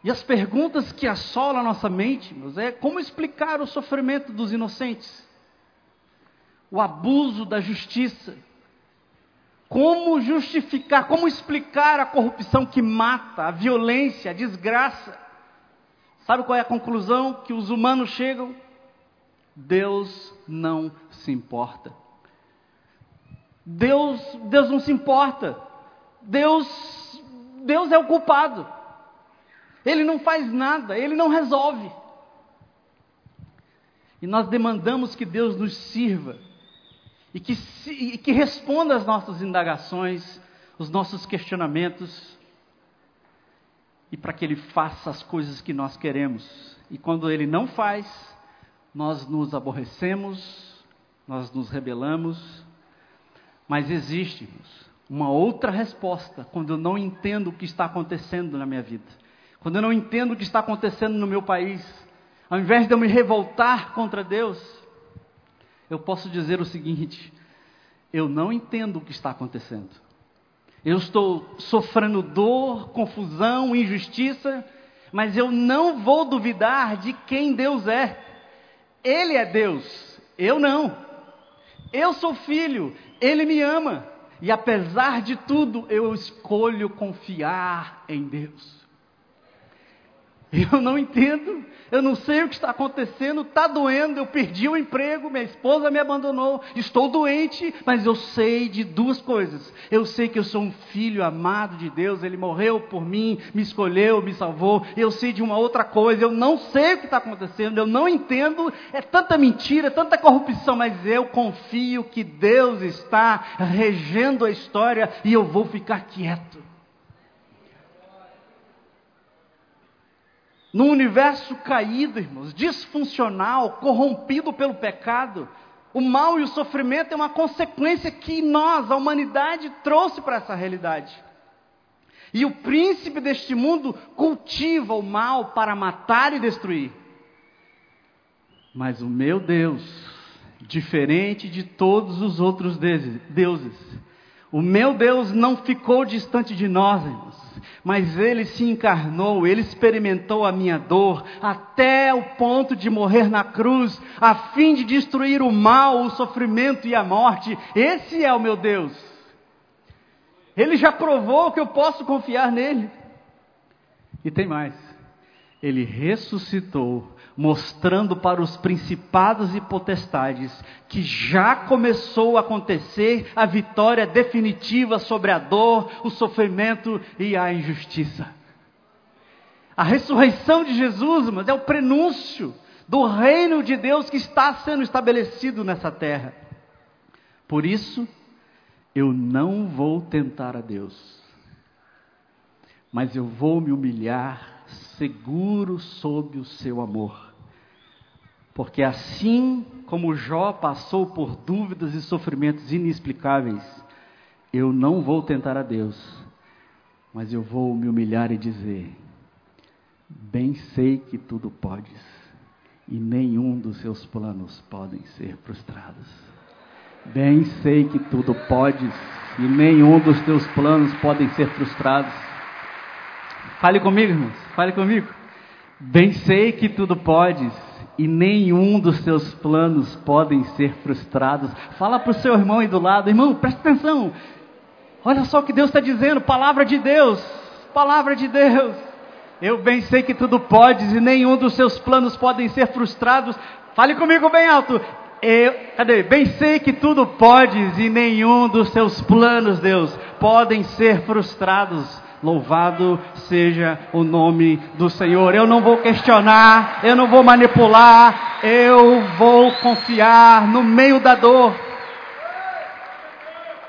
E as perguntas que assolam a nossa mente, meus, é como explicar o sofrimento dos inocentes, o abuso da justiça, como justificar, como explicar a corrupção que mata, a violência, a desgraça. Sabe qual é a conclusão que os humanos chegam? Deus não se importa. Deus, Deus não se importa. Deus, Deus é o culpado. Ele não faz nada, ele não resolve. E nós demandamos que Deus nos sirva e que, e que responda às nossas indagações, os nossos questionamentos, e para que Ele faça as coisas que nós queremos. E quando Ele não faz, nós nos aborrecemos, nós nos rebelamos, mas existe uma outra resposta quando eu não entendo o que está acontecendo na minha vida, quando eu não entendo o que está acontecendo no meu país, ao invés de eu me revoltar contra Deus, eu posso dizer o seguinte: eu não entendo o que está acontecendo. Eu estou sofrendo dor, confusão, injustiça, mas eu não vou duvidar de quem Deus é. Ele é Deus, eu não. Eu sou filho, ele me ama. E apesar de tudo, eu escolho confiar em Deus. Eu não entendo, eu não sei o que está acontecendo, está doendo, eu perdi o emprego, minha esposa me abandonou, estou doente, mas eu sei de duas coisas. Eu sei que eu sou um filho amado de Deus, Ele morreu por mim, me escolheu, me salvou. Eu sei de uma outra coisa, eu não sei o que está acontecendo, eu não entendo, é tanta mentira, tanta corrupção, mas eu confio que Deus está regendo a história e eu vou ficar quieto. Num universo caído, irmãos, disfuncional, corrompido pelo pecado, o mal e o sofrimento é uma consequência que nós, a humanidade, trouxe para essa realidade. E o príncipe deste mundo cultiva o mal para matar e destruir. Mas o meu Deus, diferente de todos os outros deuses, o meu Deus não ficou distante de nós, irmãos mas ele se encarnou, ele experimentou a minha dor até o ponto de morrer na cruz, a fim de destruir o mal, o sofrimento e a morte. Esse é o meu Deus. Ele já provou que eu posso confiar nele. E tem mais. Ele ressuscitou mostrando para os principados e potestades que já começou a acontecer a vitória definitiva sobre a dor, o sofrimento e a injustiça. A ressurreição de Jesus, mas é o prenúncio do reino de Deus que está sendo estabelecido nessa terra. Por isso, eu não vou tentar a Deus, mas eu vou me humilhar seguro sob o seu amor. Porque assim como Jó passou por dúvidas e sofrimentos inexplicáveis, eu não vou tentar a Deus, mas eu vou me humilhar e dizer: Bem sei que tudo podes, e nenhum dos seus planos podem ser frustrados. Bem sei que tudo podes, e nenhum dos teus planos podem ser frustrados. Fale comigo, irmãos, fale comigo. Bem sei que tudo podes e nenhum dos teus planos podem ser frustrados. Fala para o seu irmão aí do lado, irmão, presta atenção. Olha só o que Deus está dizendo, palavra de Deus, palavra de Deus. Eu bem sei que tudo podes e nenhum dos seus planos podem ser frustrados. Fale comigo bem alto. Eu, cadê? Bem sei que tudo podes e nenhum dos seus planos, Deus, podem ser frustrados. Louvado seja o nome do Senhor. Eu não vou questionar, eu não vou manipular, eu vou confiar no meio da dor.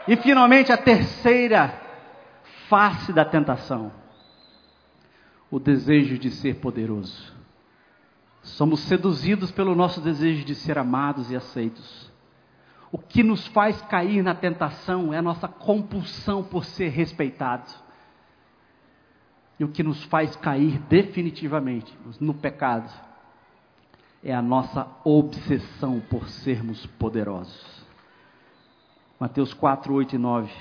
E finalmente a terceira face da tentação: o desejo de ser poderoso. Somos seduzidos pelo nosso desejo de ser amados e aceitos. O que nos faz cair na tentação é a nossa compulsão por ser respeitados. E o que nos faz cair definitivamente no pecado é a nossa obsessão por sermos poderosos. Mateus 4, 8 e 9.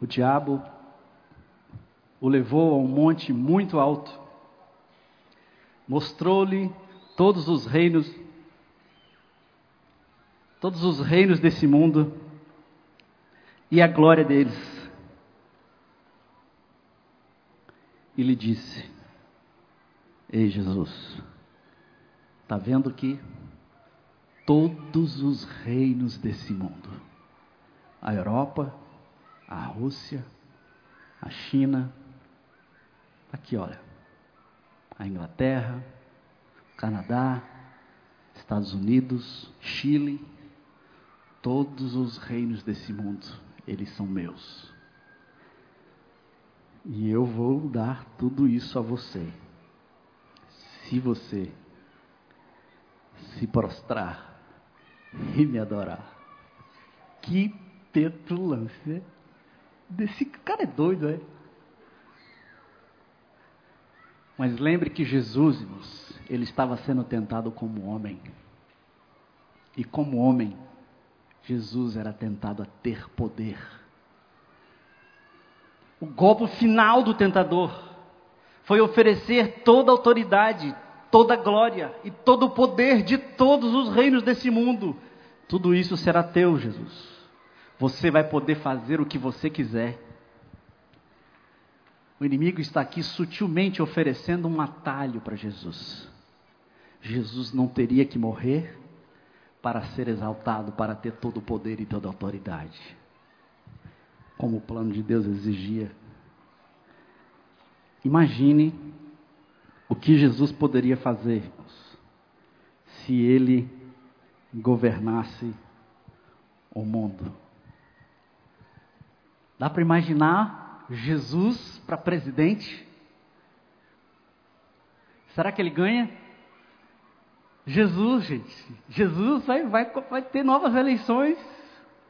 O diabo o levou a um monte muito alto, mostrou-lhe todos os reinos, todos os reinos desse mundo e a glória deles. E lhe disse: Ei Jesus, está vendo que todos os reinos desse mundo, a Europa, a Rússia, a China, aqui olha, a Inglaterra, Canadá, Estados Unidos, Chile, todos os reinos desse mundo, eles são meus. E eu vou dar tudo isso a você. Se você se prostrar e me adorar. Que petulância desse cara é doido, é? Mas lembre que Jesus, ele estava sendo tentado como homem. E como homem, Jesus era tentado a ter poder. O golpe final do tentador foi oferecer toda a autoridade, toda a glória e todo o poder de todos os reinos desse mundo. Tudo isso será teu, Jesus. Você vai poder fazer o que você quiser. O inimigo está aqui sutilmente oferecendo um atalho para Jesus. Jesus não teria que morrer para ser exaltado, para ter todo o poder e toda a autoridade, como o plano de Deus exigia. Imagine o que Jesus poderia fazer se ele governasse o mundo. Dá para imaginar Jesus para presidente? Será que ele ganha? Jesus, gente. Jesus vai, vai, vai ter novas eleições,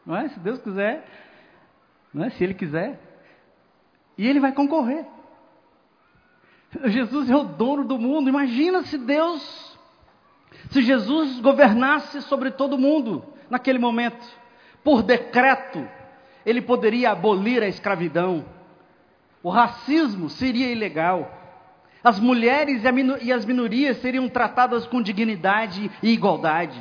não é? Se Deus quiser, não é? Se Ele quiser. E ele vai concorrer. Jesus é o dono do mundo. Imagina se Deus, se Jesus governasse sobre todo mundo naquele momento, por decreto, ele poderia abolir a escravidão, o racismo seria ilegal, as mulheres e as minorias seriam tratadas com dignidade e igualdade.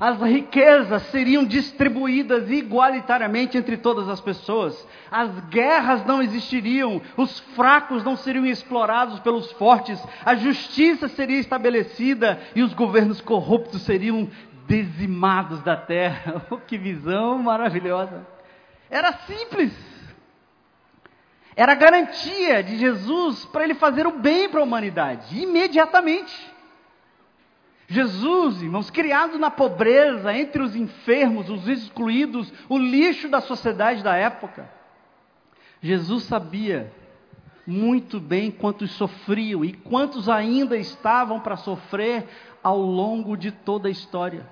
As riquezas seriam distribuídas igualitariamente entre todas as pessoas. As guerras não existiriam, os fracos não seriam explorados pelos fortes, a justiça seria estabelecida e os governos corruptos seriam dizimados da terra. Oh, que visão maravilhosa! Era simples. Era a garantia de Jesus para ele fazer o bem para a humanidade, imediatamente. Jesus, irmãos, criado na pobreza, entre os enfermos, os excluídos, o lixo da sociedade da época. Jesus sabia muito bem quantos sofriam e quantos ainda estavam para sofrer ao longo de toda a história.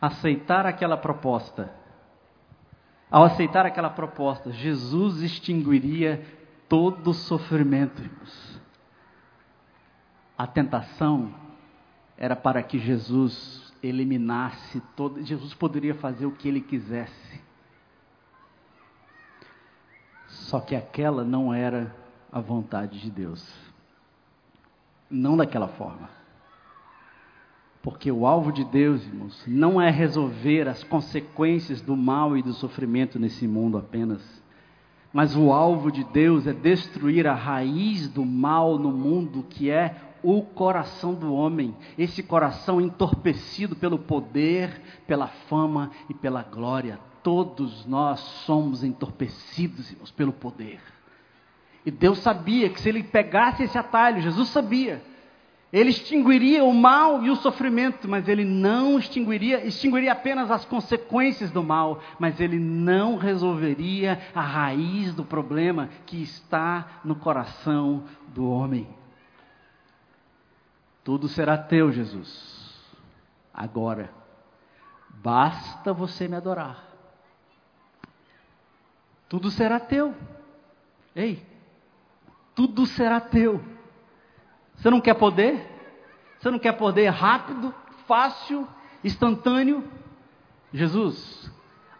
Aceitar aquela proposta, ao aceitar aquela proposta, Jesus extinguiria todo o sofrimento, irmãos. A tentação era para que Jesus eliminasse todo. Jesus poderia fazer o que ele quisesse. Só que aquela não era a vontade de Deus. Não daquela forma. Porque o alvo de Deus, irmãos, não é resolver as consequências do mal e do sofrimento nesse mundo apenas. Mas o alvo de Deus é destruir a raiz do mal no mundo, que é o coração do homem, esse coração entorpecido pelo poder, pela fama e pela glória. Todos nós somos entorpecidos, irmãos, pelo poder. E Deus sabia que se ele pegasse esse atalho, Jesus sabia, ele extinguiria o mal e o sofrimento, mas ele não extinguiria, extinguiria apenas as consequências do mal, mas ele não resolveria a raiz do problema que está no coração do homem. Tudo será teu, Jesus. Agora, basta você me adorar. Tudo será teu. Ei, tudo será teu. Você não quer poder? Você não quer poder rápido, fácil, instantâneo? Jesus,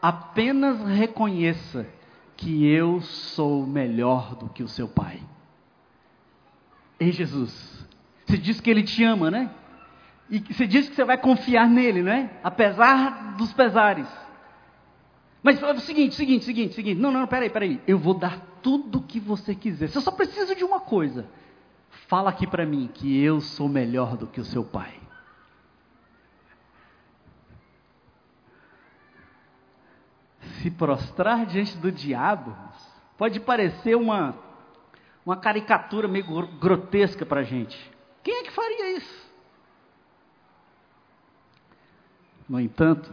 apenas reconheça que eu sou melhor do que o seu pai. Ei, Jesus, você diz que ele te ama, né? E você diz que você vai confiar nele, né? Apesar dos pesares. Mas é o seguinte, seguinte, seguinte, seguinte. Não, não, peraí, peraí. Eu vou dar tudo o que você quiser. Você só precisa de uma coisa. Fala aqui para mim que eu sou melhor do que o seu pai. Se prostrar diante do diabo pode parecer uma, uma caricatura meio grotesca para a gente. Quem é que faria isso? No entanto,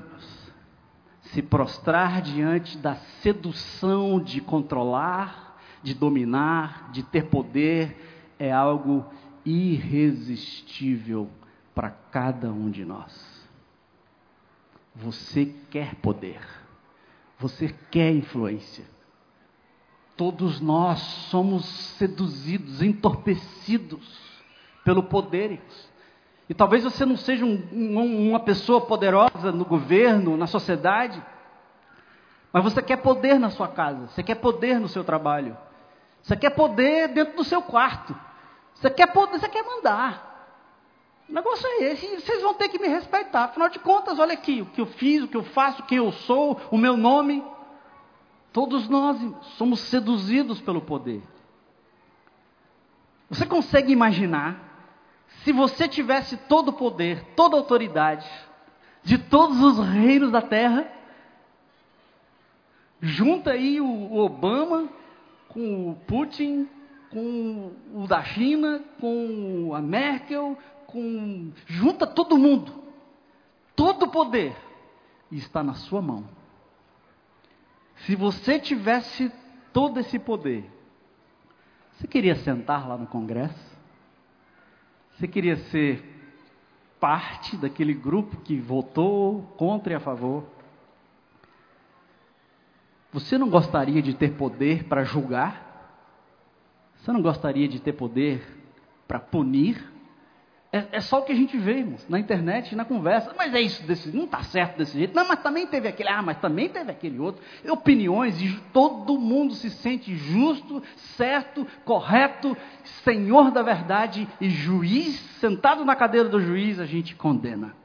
se prostrar diante da sedução de controlar, de dominar, de ter poder, é algo irresistível para cada um de nós. Você quer poder, você quer influência. Todos nós somos seduzidos, entorpecidos pelo poder. E talvez você não seja um, um, uma pessoa poderosa no governo, na sociedade, mas você quer poder na sua casa, você quer poder no seu trabalho, você quer poder dentro do seu quarto, você quer poder, você quer mandar. O negócio é esse, vocês vão ter que me respeitar. Afinal de contas, olha aqui, o que eu fiz, o que eu faço, quem eu sou, o meu nome. Todos nós somos seduzidos pelo poder. Você consegue imaginar se você tivesse todo o poder, toda a autoridade de todos os reinos da terra, junta aí o Obama com o Putin, com o da China, com a Merkel, com junta todo mundo. Todo o poder está na sua mão. Se você tivesse todo esse poder, você queria sentar lá no Congresso? Você queria ser parte daquele grupo que votou contra e a favor? Você não gostaria de ter poder para julgar? Você não gostaria de ter poder para punir? É, é, só o que a gente vê, irmãos, na internet, na conversa. Mas é isso, desse, não está certo desse jeito. Não, mas também teve aquele, ah, mas também teve aquele outro. Opiniões, e todo mundo se sente justo, certo, correto, senhor da verdade e juiz, sentado na cadeira do juiz, a gente condena.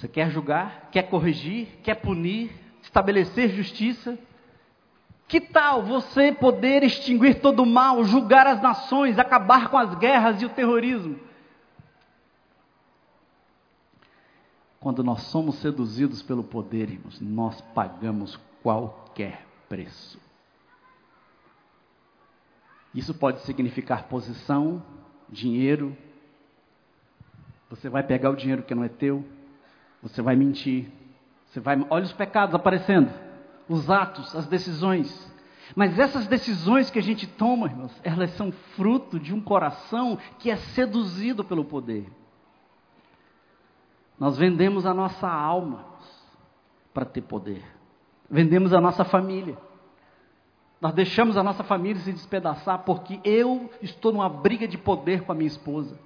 Você quer julgar, quer corrigir, quer punir, estabelecer justiça, que tal você poder extinguir todo o mal, julgar as nações, acabar com as guerras e o terrorismo? Quando nós somos seduzidos pelo poder, irmãos, nós pagamos qualquer preço. Isso pode significar posição, dinheiro. Você vai pegar o dinheiro que não é teu, você vai mentir, você vai. Olha os pecados aparecendo os atos, as decisões. Mas essas decisões que a gente toma, irmãos, elas são fruto de um coração que é seduzido pelo poder. Nós vendemos a nossa alma para ter poder. Vendemos a nossa família. Nós deixamos a nossa família se despedaçar porque eu estou numa briga de poder com a minha esposa.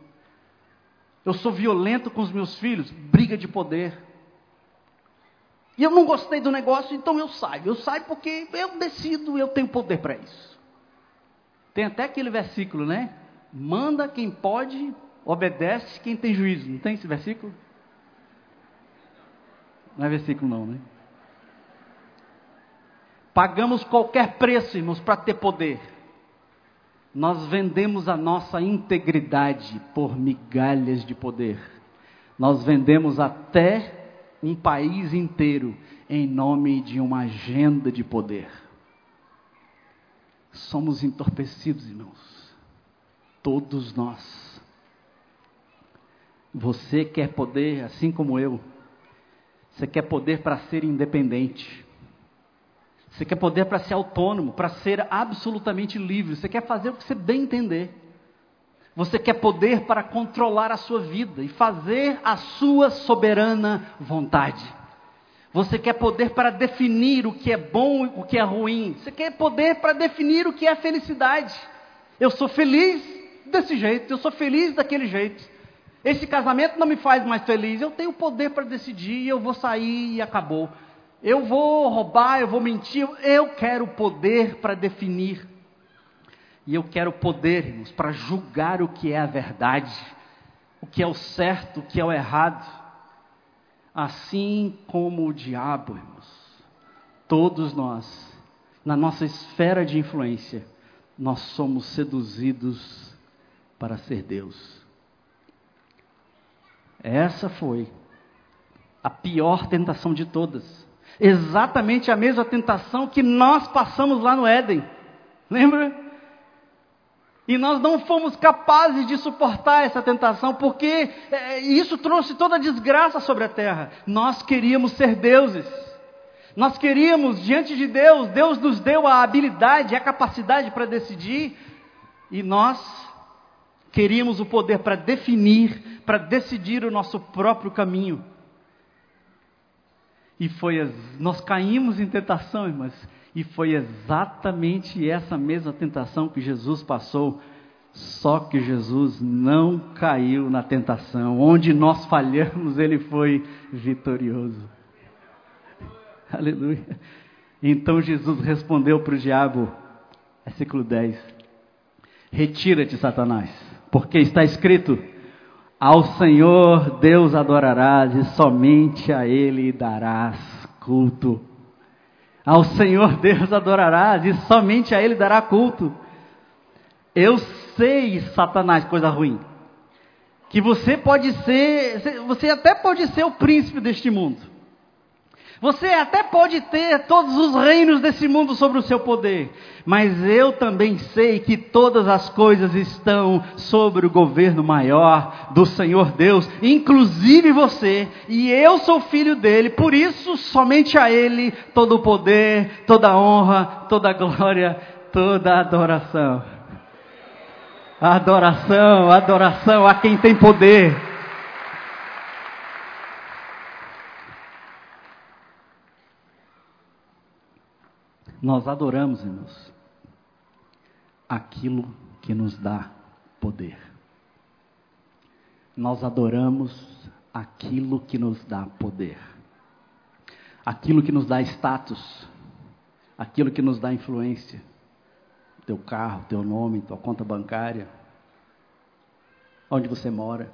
Eu sou violento com os meus filhos, briga de poder. E eu não gostei do negócio, então eu saio. Eu saio porque eu decido, eu tenho poder para isso. Tem até aquele versículo, né? Manda quem pode, obedece quem tem juízo. Não tem esse versículo? Não é versículo não, né? Pagamos qualquer preço, irmãos, para ter poder. Nós vendemos a nossa integridade por migalhas de poder. Nós vendemos até um país inteiro em nome de uma agenda de poder. Somos entorpecidos, irmãos. Todos nós. Você quer poder, assim como eu. Você quer poder para ser independente. Você quer poder para ser autônomo, para ser absolutamente livre. Você quer fazer o que você bem entender. Você quer poder para controlar a sua vida e fazer a sua soberana vontade. Você quer poder para definir o que é bom e o que é ruim. Você quer poder para definir o que é felicidade. Eu sou feliz desse jeito, eu sou feliz daquele jeito. Esse casamento não me faz mais feliz. Eu tenho poder para decidir, eu vou sair e acabou. Eu vou roubar, eu vou mentir. Eu quero poder para definir. E eu quero poder, irmãos, para julgar o que é a verdade, o que é o certo, o que é o errado. Assim como o diabo, irmãos, todos nós, na nossa esfera de influência, nós somos seduzidos para ser Deus. Essa foi a pior tentação de todas. Exatamente a mesma tentação que nós passamos lá no Éden. Lembra? E nós não fomos capazes de suportar essa tentação, porque é, isso trouxe toda a desgraça sobre a terra. Nós queríamos ser deuses. Nós queríamos, diante de Deus, Deus nos deu a habilidade, a capacidade para decidir, e nós queríamos o poder para definir, para decidir o nosso próprio caminho. E foi, nós caímos em tentação, irmãs, e foi exatamente essa mesma tentação que Jesus passou. Só que Jesus não caiu na tentação. Onde nós falhamos, ele foi vitorioso. Aleluia. Então Jesus respondeu para o diabo, versículo 10: Retira-te, Satanás porque está escrito: Ao Senhor Deus adorarás e somente a Ele darás culto. Ao Senhor Deus adorarás e somente a Ele dará culto. Eu sei, Satanás, coisa ruim, que você pode ser, você até pode ser o príncipe deste mundo. Você até pode ter todos os reinos desse mundo sobre o seu poder, mas eu também sei que todas as coisas estão sobre o governo maior do Senhor Deus, inclusive você, e eu sou filho dele, por isso somente a ele todo o poder, toda a honra, toda a glória, toda a adoração. Adoração, adoração a quem tem poder. Nós adoramos, irmãos, aquilo que nos dá poder. Nós adoramos aquilo que nos dá poder. Aquilo que nos dá status, aquilo que nos dá influência. Teu carro, teu nome, tua conta bancária, onde você mora.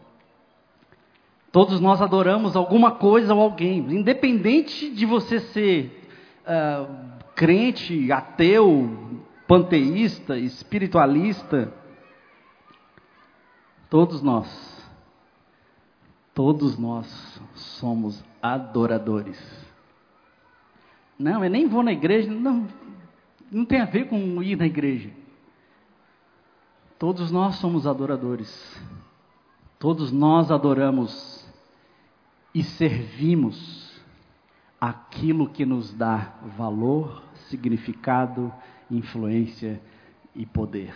Todos nós adoramos alguma coisa ou alguém, independente de você ser uh, crente, ateu, panteísta, espiritualista, todos nós, todos nós somos adoradores. Não, eu nem vou na igreja, não, não tem a ver com ir na igreja. Todos nós somos adoradores. Todos nós adoramos e servimos aquilo que nos dá valor, significado, influência e poder.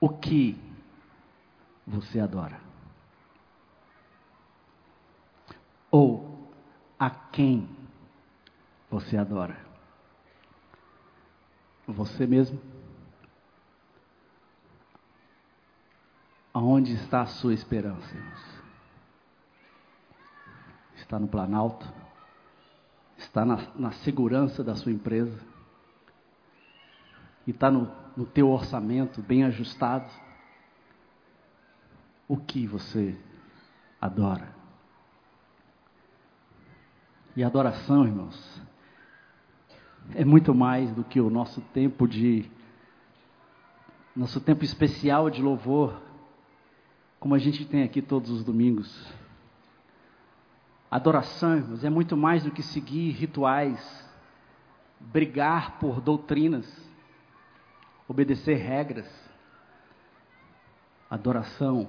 O que você adora? Ou a quem você adora? Você mesmo? Aonde está a sua esperança, está no Planalto, está na, na segurança da sua empresa, e está no, no teu orçamento bem ajustado. O que você adora? E adoração, irmãos, é muito mais do que o nosso tempo de nosso tempo especial de louvor, como a gente tem aqui todos os domingos. Adoração, irmãos, é muito mais do que seguir rituais, brigar por doutrinas, obedecer regras. Adoração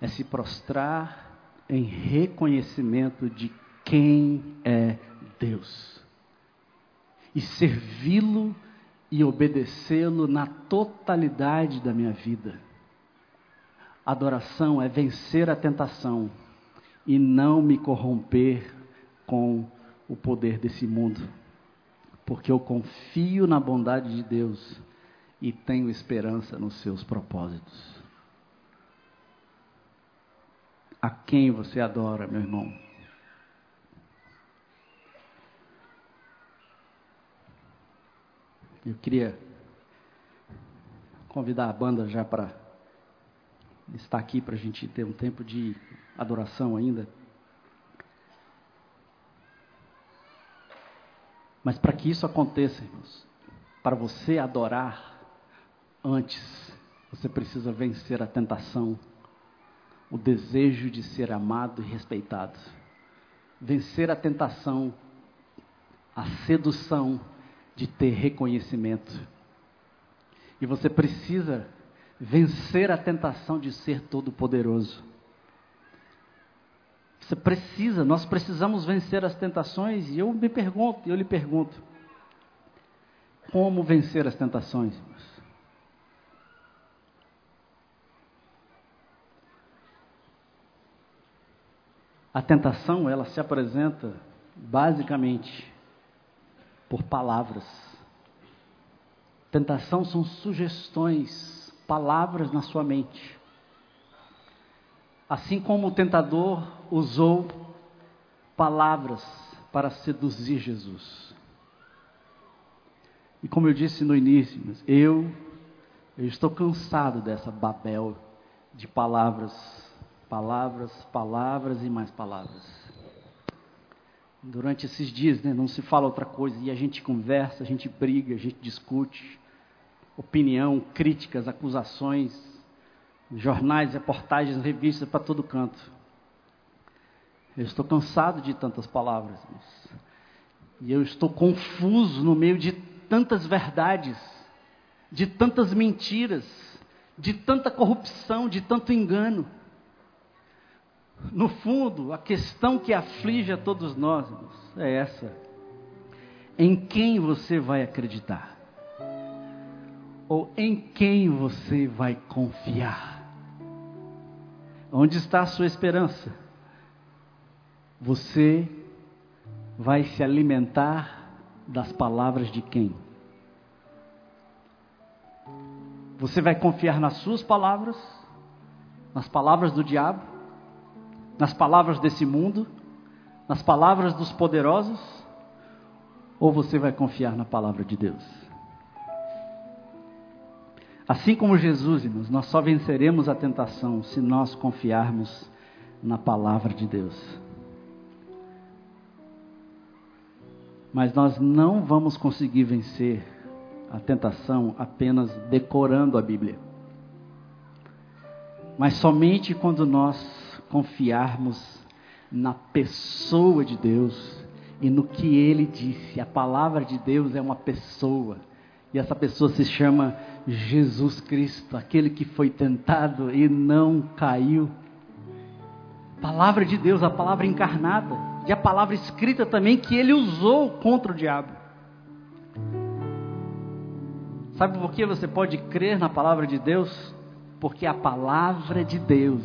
é se prostrar em reconhecimento de quem é Deus e servi-lo e obedecê-lo na totalidade da minha vida. Adoração é vencer a tentação e não me corromper com o poder desse mundo, porque eu confio na bondade de Deus e tenho esperança nos seus propósitos. A quem você adora, meu irmão? Eu queria convidar a banda já para estar aqui para a gente ter um tempo de adoração ainda. Mas para que isso aconteça, irmãos, para você adorar antes, você precisa vencer a tentação, o desejo de ser amado e respeitado. Vencer a tentação, a sedução de ter reconhecimento. E você precisa vencer a tentação de ser todo-poderoso. Você precisa, nós precisamos vencer as tentações, e eu me pergunto, eu lhe pergunto: como vencer as tentações? A tentação, ela se apresenta basicamente por palavras. Tentação são sugestões, palavras na sua mente. Assim como o tentador usou palavras para seduzir Jesus. E como eu disse no início, eu, eu estou cansado dessa Babel de palavras, palavras, palavras e mais palavras. Durante esses dias, né, não se fala outra coisa e a gente conversa, a gente briga, a gente discute, opinião, críticas, acusações, jornais, reportagens, revistas para todo canto. Eu estou cansado de tantas palavras. E eu estou confuso no meio de tantas verdades, de tantas mentiras, de tanta corrupção, de tanto engano. No fundo, a questão que aflige a todos nós é essa: em quem você vai acreditar? Ou em quem você vai confiar? Onde está a sua esperança? Você vai se alimentar das palavras de quem? Você vai confiar nas suas palavras, nas palavras do diabo, nas palavras desse mundo, nas palavras dos poderosos, ou você vai confiar na palavra de Deus? Assim como Jesus, irmãos, nós só venceremos a tentação se nós confiarmos na palavra de Deus. Mas nós não vamos conseguir vencer a tentação apenas decorando a Bíblia. Mas somente quando nós confiarmos na pessoa de Deus e no que ele disse. A palavra de Deus é uma pessoa. E essa pessoa se chama Jesus Cristo, aquele que foi tentado e não caiu. Palavra de Deus, a palavra encarnada, e a palavra escrita também que ele usou contra o diabo. Sabe por que você pode crer na palavra de Deus? Porque a palavra de Deus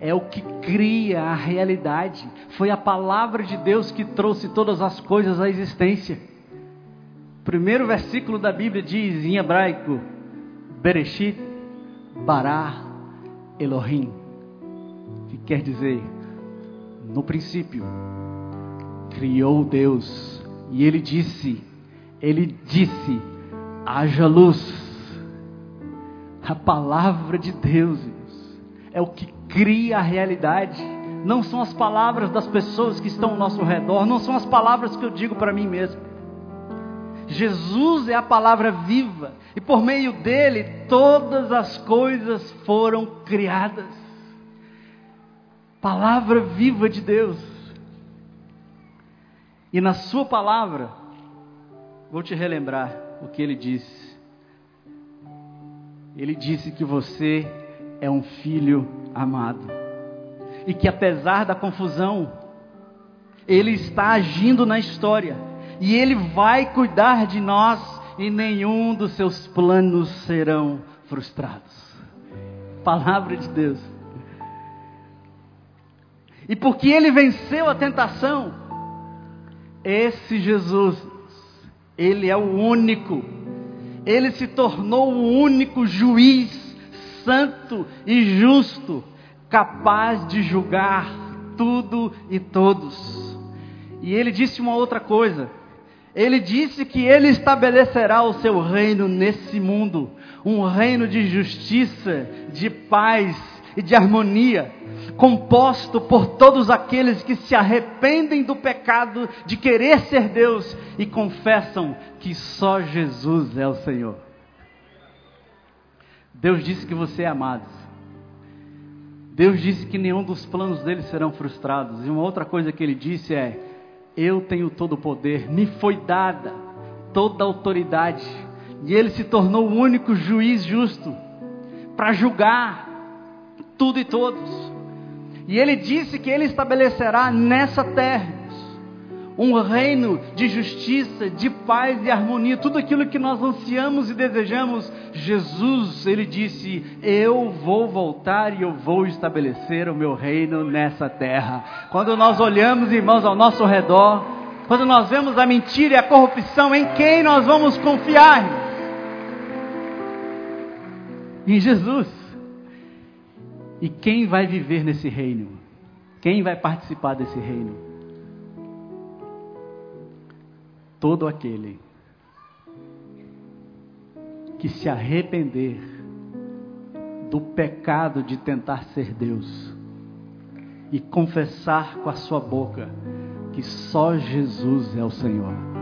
é o que cria a realidade. Foi a palavra de Deus que trouxe todas as coisas à existência primeiro versículo da Bíblia diz em hebraico: Bereshit bara Elohim, que quer dizer, no princípio, criou Deus, e ele disse, ele disse, haja luz. A palavra de Deus é o que cria a realidade. Não são as palavras das pessoas que estão ao nosso redor, não são as palavras que eu digo para mim mesmo Jesus é a palavra viva e por meio dele todas as coisas foram criadas. Palavra viva de Deus. E na sua palavra, vou te relembrar o que ele disse. Ele disse que você é um filho amado. E que apesar da confusão, ele está agindo na história e Ele vai cuidar de nós e nenhum dos seus planos serão frustrados. Palavra de Deus. E porque Ele venceu a tentação, esse Jesus, Ele é o único Ele se tornou o único juiz santo e justo, capaz de julgar tudo e todos. E ele disse uma outra coisa. Ele disse que ele estabelecerá o seu reino nesse mundo, um reino de justiça, de paz e de harmonia, composto por todos aqueles que se arrependem do pecado de querer ser Deus e confessam que só Jesus é o Senhor. Deus disse que você é amado. Deus disse que nenhum dos planos dele serão frustrados. E uma outra coisa que ele disse é: Eu tenho todo o poder, me foi dada toda a autoridade. E ele se tornou o único juiz justo para julgar tudo e todos. E ele disse que ele estabelecerá nessa terra um reino de justiça, de paz e harmonia, tudo aquilo que nós ansiamos e desejamos. Jesus, ele disse: Eu vou voltar e eu vou estabelecer o meu reino nessa terra. Quando nós olhamos, irmãos, ao nosso redor, quando nós vemos a mentira e a corrupção, em quem nós vamos confiar? Em Jesus. E quem vai viver nesse reino? Quem vai participar desse reino? Todo aquele que se arrepender do pecado de tentar ser Deus e confessar com a sua boca que só Jesus é o Senhor